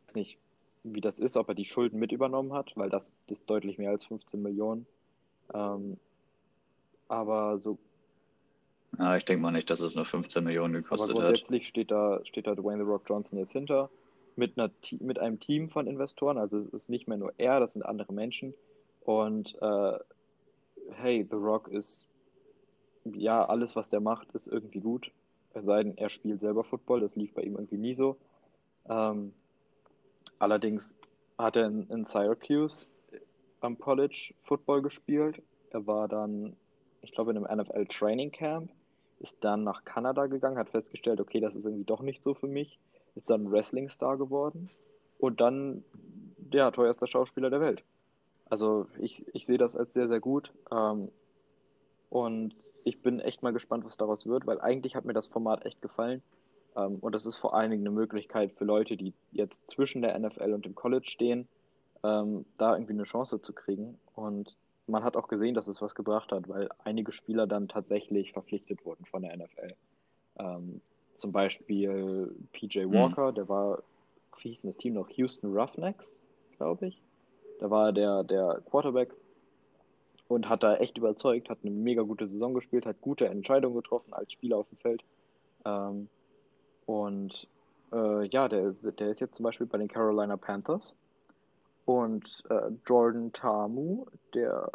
Weiß nicht, wie das ist, ob er die Schulden mit übernommen hat, weil das ist deutlich mehr als 15 Millionen. Ähm, aber so, ja, ich denke mal nicht, dass es nur 15 Millionen aber gekostet hat. grundsätzlich steht da, steht da Dwayne The Rock Johnson jetzt hinter mit einer, mit einem Team von Investoren. Also es ist nicht mehr nur er, das sind andere Menschen. Und äh, hey, The Rock ist, ja, alles, was der macht, ist irgendwie gut. Es sei denn, er spielt selber Football, das lief bei ihm irgendwie nie so. Ähm, allerdings hat er in, in Syracuse am College Football gespielt. Er war dann, ich glaube, in einem NFL Training Camp, ist dann nach Kanada gegangen, hat festgestellt, okay, das ist irgendwie doch nicht so für mich, ist dann Wrestling-Star geworden und dann der teuerste Schauspieler der Welt. Also ich, ich sehe das als sehr, sehr gut. Ähm, und ich bin echt mal gespannt, was daraus wird, weil eigentlich hat mir das Format echt gefallen. Ähm, und das ist vor allen Dingen eine Möglichkeit für Leute, die jetzt zwischen der NFL und dem College stehen, ähm, da irgendwie eine Chance zu kriegen. Und man hat auch gesehen, dass es was gebracht hat, weil einige Spieler dann tatsächlich verpflichtet wurden von der NFL. Ähm, zum Beispiel PJ Hm. Walker, der war, wie hieß denn das Team noch? Houston Roughnecks, glaube ich. Da war der, der Quarterback und hat da echt überzeugt, hat eine mega gute Saison gespielt, hat gute Entscheidungen getroffen als Spieler auf dem Feld. Ähm, und äh, ja, der, der ist jetzt zum Beispiel bei den Carolina Panthers. Und äh, Jordan Tamu, der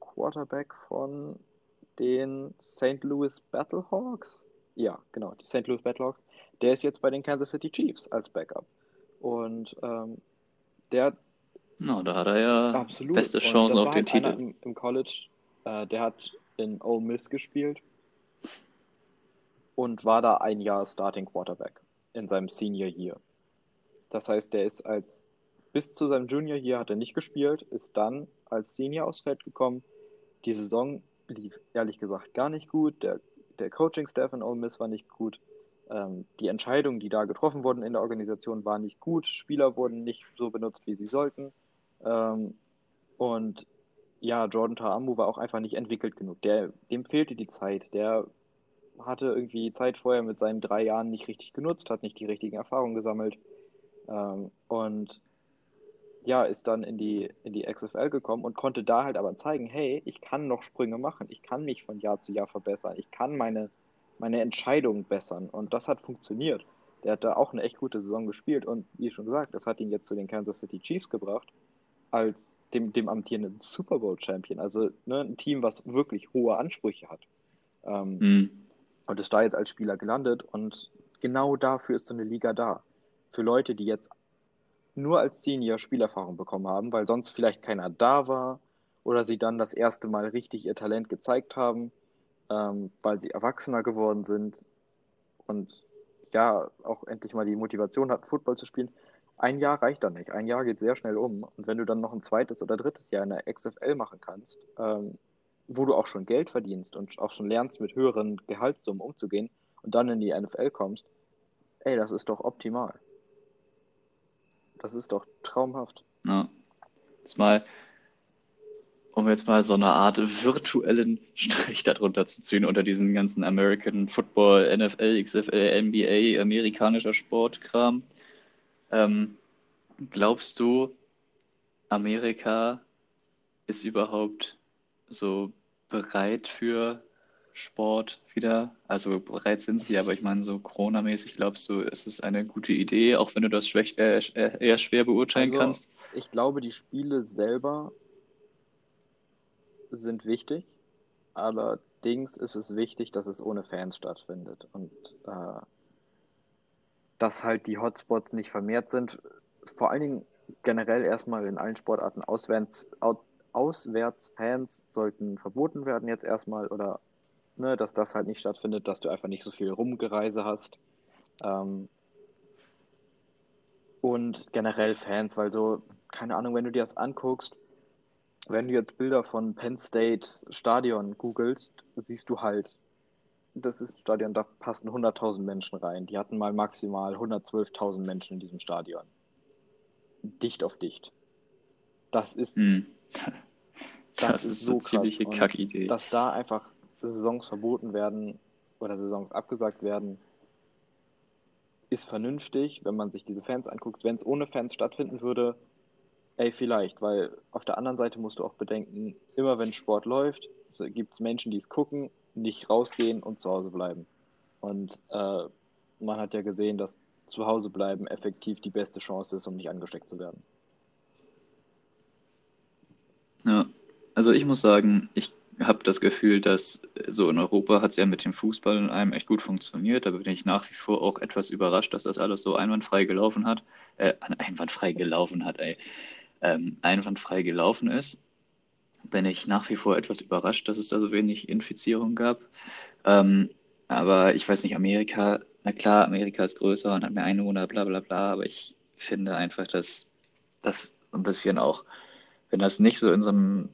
Quarterback von den St. Louis Battlehawks, ja, genau, die St. Louis Battlehawks, der ist jetzt bei den Kansas City Chiefs als Backup. Und ähm, der Na, da hat er ja Absolut. beste Chancen auf den halt Titel. im, im College, äh, der hat in Ole Miss gespielt und war da ein Jahr Starting Quarterback in seinem Senior Year. Das heißt, der ist als bis zu seinem Junior Year hat er nicht gespielt, ist dann als Senior aufs Feld gekommen. Die Saison lief ehrlich gesagt gar nicht gut. Der, der Coaching-Staff in Ole Miss war nicht gut. Ähm, die Entscheidungen, die da getroffen wurden in der Organisation, waren nicht gut. Spieler wurden nicht so benutzt, wie sie sollten. Ähm, und ja, Jordan Ta'amu war auch einfach nicht entwickelt genug. Der, dem fehlte die Zeit. Der hatte irgendwie Zeit vorher mit seinen drei Jahren nicht richtig genutzt, hat nicht die richtigen Erfahrungen gesammelt. Ähm, und ja, ist dann in die, in die XFL gekommen und konnte da halt aber zeigen, hey, ich kann noch Sprünge machen, ich kann mich von Jahr zu Jahr verbessern, ich kann meine, meine Entscheidungen bessern und das hat funktioniert. Der hat da auch eine echt gute Saison gespielt und wie schon gesagt, das hat ihn jetzt zu den Kansas City Chiefs gebracht, als dem, dem amtierenden Super Bowl Champion. Also ne, ein Team, was wirklich hohe Ansprüche hat. Ähm, mhm. Und ist da jetzt als Spieler gelandet und genau dafür ist so eine Liga da. Für Leute, die jetzt nur als Senior Spielerfahrung bekommen haben, weil sonst vielleicht keiner da war oder sie dann das erste Mal richtig ihr Talent gezeigt haben, ähm, weil sie erwachsener geworden sind und ja, auch endlich mal die Motivation hatten, Football zu spielen. Ein Jahr reicht dann nicht. Ein Jahr geht sehr schnell um. Und wenn du dann noch ein zweites oder drittes Jahr in der XFL machen kannst, ähm, wo du auch schon Geld verdienst und auch schon lernst, mit höheren Gehaltssummen umzugehen und dann in die NFL kommst, ey, das ist doch optimal. Das ist doch traumhaft. Ja. Jetzt mal, um jetzt mal so eine Art virtuellen Strich darunter zu ziehen, unter diesen ganzen American Football, NFL, XFL, NBA, amerikanischer Sportkram. Ähm, glaubst du, Amerika ist überhaupt so bereit für Sport wieder? Also bereit sind sie, aber ich meine, so Corona-mäßig glaubst du, ist es eine gute Idee, auch wenn du das schwäch, äh, äh eher schwer beurteilen also, kannst? Ich glaube, die Spiele selber sind wichtig. Allerdings ist es wichtig, dass es ohne Fans stattfindet und äh, dass halt die Hotspots nicht vermehrt sind. Vor allen Dingen generell erstmal in allen Sportarten auswärts, Auswärtsfans sollten verboten werden jetzt erstmal oder ne, dass das halt nicht stattfindet, dass du einfach nicht so viel Rumgereise hast. Ähm, und generell Fans, weil so, keine Ahnung, wenn du dir das anguckst, wenn du jetzt Bilder von Penn State Stadion googelst, siehst du halt, das ist ein Stadion, da passen 100.000 Menschen rein. Die hatten mal maximal 112.000 Menschen in diesem Stadion. Dicht auf dicht. Das ist, mm. das, das, ist so eine ziemliche Kackidee. Dass da einfach Saisons verboten werden oder Saisons abgesagt werden, ist vernünftig, wenn man sich diese Fans anguckt. Wenn es ohne Fans stattfinden würde, ey, vielleicht, weil auf der anderen Seite musst du auch bedenken, immer wenn Sport läuft, gibt es Menschen, die es gucken, nicht rausgehen und zu Hause bleiben. Und äh, man hat ja gesehen, dass zu Hause bleiben effektiv die beste Chance ist, um nicht angesteckt zu werden. Ja, also ich muss sagen, ich habe das Gefühl, dass so in Europa hat es ja mit dem Fußball in einem echt gut funktioniert. Da bin ich nach wie vor auch etwas überrascht, dass das alles so einwandfrei gelaufen hat. Äh, einwandfrei gelaufen hat, ey. Ähm, einwandfrei gelaufen ist. Bin ich nach wie vor etwas überrascht, dass es da so wenig Infizierung gab. Ähm, aber ich weiß nicht, Amerika, na klar, Amerika ist größer und hat mehr Einwohner, bla bla bla, aber ich finde einfach, dass das ein bisschen auch, wenn das nicht so in so einem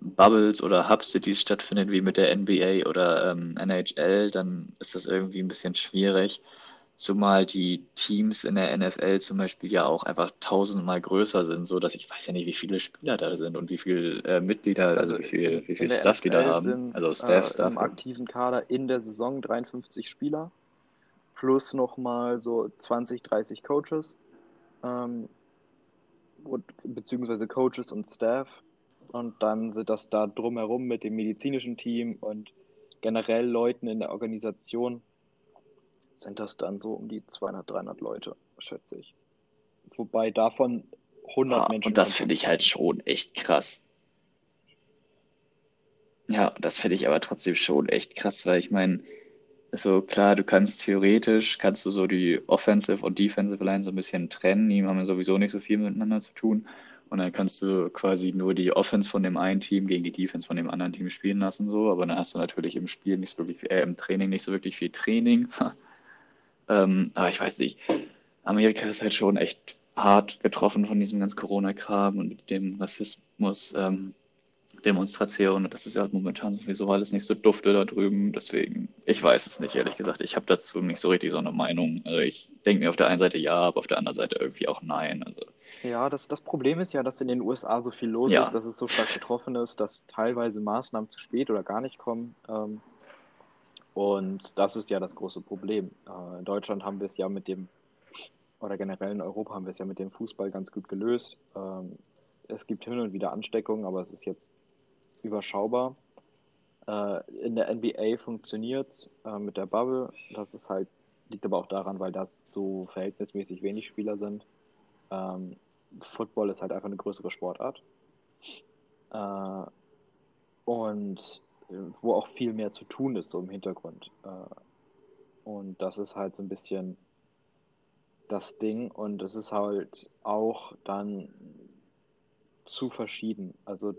Bubbles oder Hub-Cities stattfindet, wie mit der NBA oder ähm, NHL, dann ist das irgendwie ein bisschen schwierig. Zumal die Teams in der NFL zum Beispiel ja auch einfach tausendmal größer sind, so dass ich weiß ja nicht, wie viele Spieler da sind und wie viele äh, Mitglieder, also wie viel, wie viel Staff die da haben. Also Staff, äh, Staff. Im aktiven Kader in der Saison 53 Spieler plus nochmal so 20, 30 Coaches, ähm, beziehungsweise Coaches und Staff und dann sind das da drumherum mit dem medizinischen Team und generell Leuten in der Organisation sind das dann so um die 200, 300 Leute, schätze ich. Wobei davon 100 ah, Menschen. Und das finde ich halt schon echt krass. Ja, das finde ich aber trotzdem schon echt krass, weil ich meine, so klar, du kannst theoretisch, kannst du so die Offensive und Defensive Line so ein bisschen trennen, die haben ja sowieso nicht so viel miteinander zu tun. Und dann kannst du quasi nur die Offense von dem einen Team gegen die Defense von dem anderen Team spielen lassen, so. Aber dann hast du natürlich im Spiel nicht so wirklich, äh, im Training nicht so wirklich viel Training. ähm, aber ich weiß nicht. Amerika ist halt schon echt hart getroffen von diesem ganzen Corona-Kram und dem Rassismus, ähm, Demonstrationen. Das ist ja momentan sowieso alles nicht so dufte da drüben. Deswegen, ich weiß es nicht, ehrlich gesagt. Ich habe dazu nicht so richtig so eine Meinung. Also ich denke mir auf der einen Seite ja, aber auf der anderen Seite irgendwie auch nein. Also Ja, das, das Problem ist ja, dass in den USA so viel los Ja. ist, dass es so stark betroffen ist, dass teilweise Maßnahmen zu spät oder gar nicht kommen. Ähm, und das ist ja das große Problem. Äh, in Deutschland haben wir es ja mit dem, oder generell in Europa haben wir es ja mit dem Fußball ganz gut gelöst. Ähm, es gibt hin und wieder Ansteckungen, aber es ist jetzt überschaubar. Äh, in der NBA funktioniert äh, mit der Bubble. Das ist halt, liegt aber auch daran, weil das so verhältnismäßig wenig Spieler sind. Ähm, Football ist halt einfach eine größere Sportart. Äh, und äh, wo auch viel mehr zu tun ist, so im Hintergrund. Äh, und das ist halt so ein bisschen das Ding. Und es ist halt auch dann zu verschieden. Also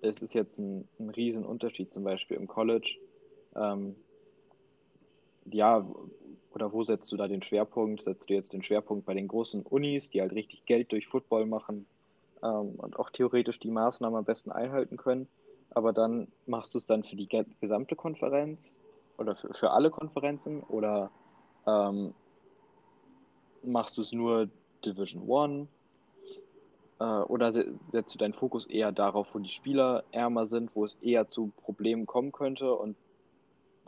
es ist jetzt ein, ein riesen Unterschied, zum Beispiel im College. Ähm, ja, oder wo setzt du da den Schwerpunkt? Setzt du jetzt den Schwerpunkt bei den großen Unis, die halt richtig Geld durch Football machen ähm, und auch theoretisch die Maßnahmen am besten einhalten können? Aber dann machst du es dann für die ge- gesamte Konferenz oder für, für alle Konferenzen oder ähm, machst du es nur Division One? Äh, oder se- setzt du deinen Fokus eher darauf, wo die Spieler ärmer sind, wo es eher zu Problemen kommen könnte und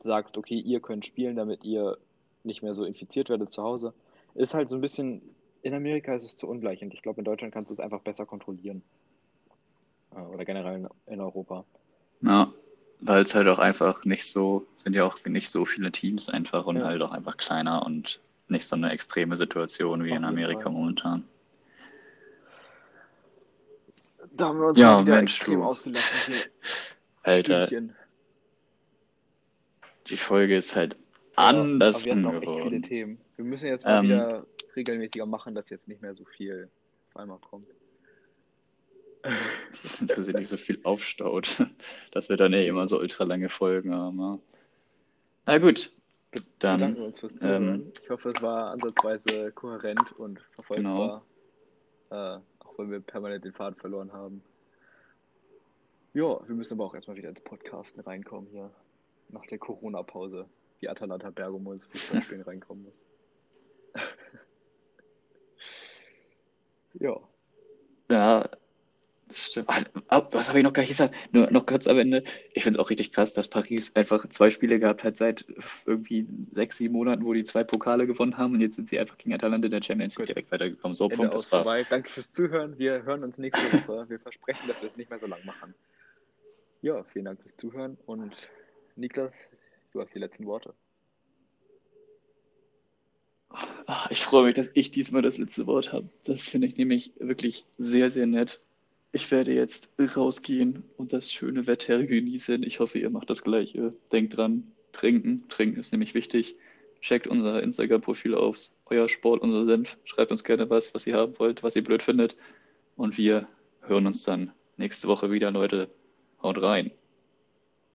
sagst, okay, ihr könnt spielen, damit ihr nicht mehr so infiziert werdet zu Hause? Ist halt so ein bisschen, in Amerika ist es zu ungleich und ich glaube, in Deutschland kannst du es einfach besser kontrollieren. Äh, Oder generell in, in Europa. Ja, weil es halt auch einfach nicht so, sind ja auch nicht so viele Teams einfach und Ja. halt auch einfach kleiner und nicht so eine extreme Situation wie Auf in Amerika Fall. momentan. Da haben wir uns Ja, wieder Mensch, extrem du. ausgelassen hier. Alter, Stündchen. die Folge ist halt anders aber wir hatten auch echt viele. Themen. Wir müssen jetzt mal Ähm, wieder regelmäßiger machen, dass jetzt nicht mehr so viel auf einmal kommt. dass sich nicht so viel aufstaut. Dass wir dann eh immer so ultra lange Folgen haben. Na gut, Dann, bedanken uns fürs Zuhören. ähm, ich hoffe, es war ansatzweise kohärent und verfolgbar. Äh, auch wenn wir permanent den Faden verloren haben. Ja, wir müssen aber auch erstmal wieder ins Podcasten reinkommen hier. Nach der Corona-Pause. Wie Atalanta Bergamo ins Fußballspielen reinkommen muss. ja. ja, das stimmt. Ah, ah, was habe ich noch gar nicht gesagt? Nur noch kurz am Ende. Ich finde es auch richtig krass, dass Paris einfach zwei Spiele gehabt hat seit irgendwie sechs, sieben Monaten, wo die zwei Pokale gewonnen haben und jetzt sind sie einfach gegen Atalanta in der Champions League direkt weitergekommen. So, Ende Punkt, das war's. vorbei. Danke fürs Zuhören. Wir hören uns nächste Woche. Wir versprechen, dass wir es nicht mehr so lang machen. Ja, vielen Dank fürs Zuhören und Niklas, du hast die letzten Worte. Ah, Ich freue mich, dass ich diesmal das letzte Wort habe. Das finde ich nämlich wirklich sehr, sehr nett. Ich werde jetzt rausgehen und das schöne Wetter genießen. Ich hoffe, ihr macht das Gleiche. Denkt dran, trinken. Trinken ist nämlich wichtig. Checkt unser Instagram-Profil aus. Euer Sport, unser Senf. Schreibt uns gerne was, was ihr haben wollt, was ihr blöd findet. Und wir hören uns dann nächste Woche wieder, Leute. Haut rein.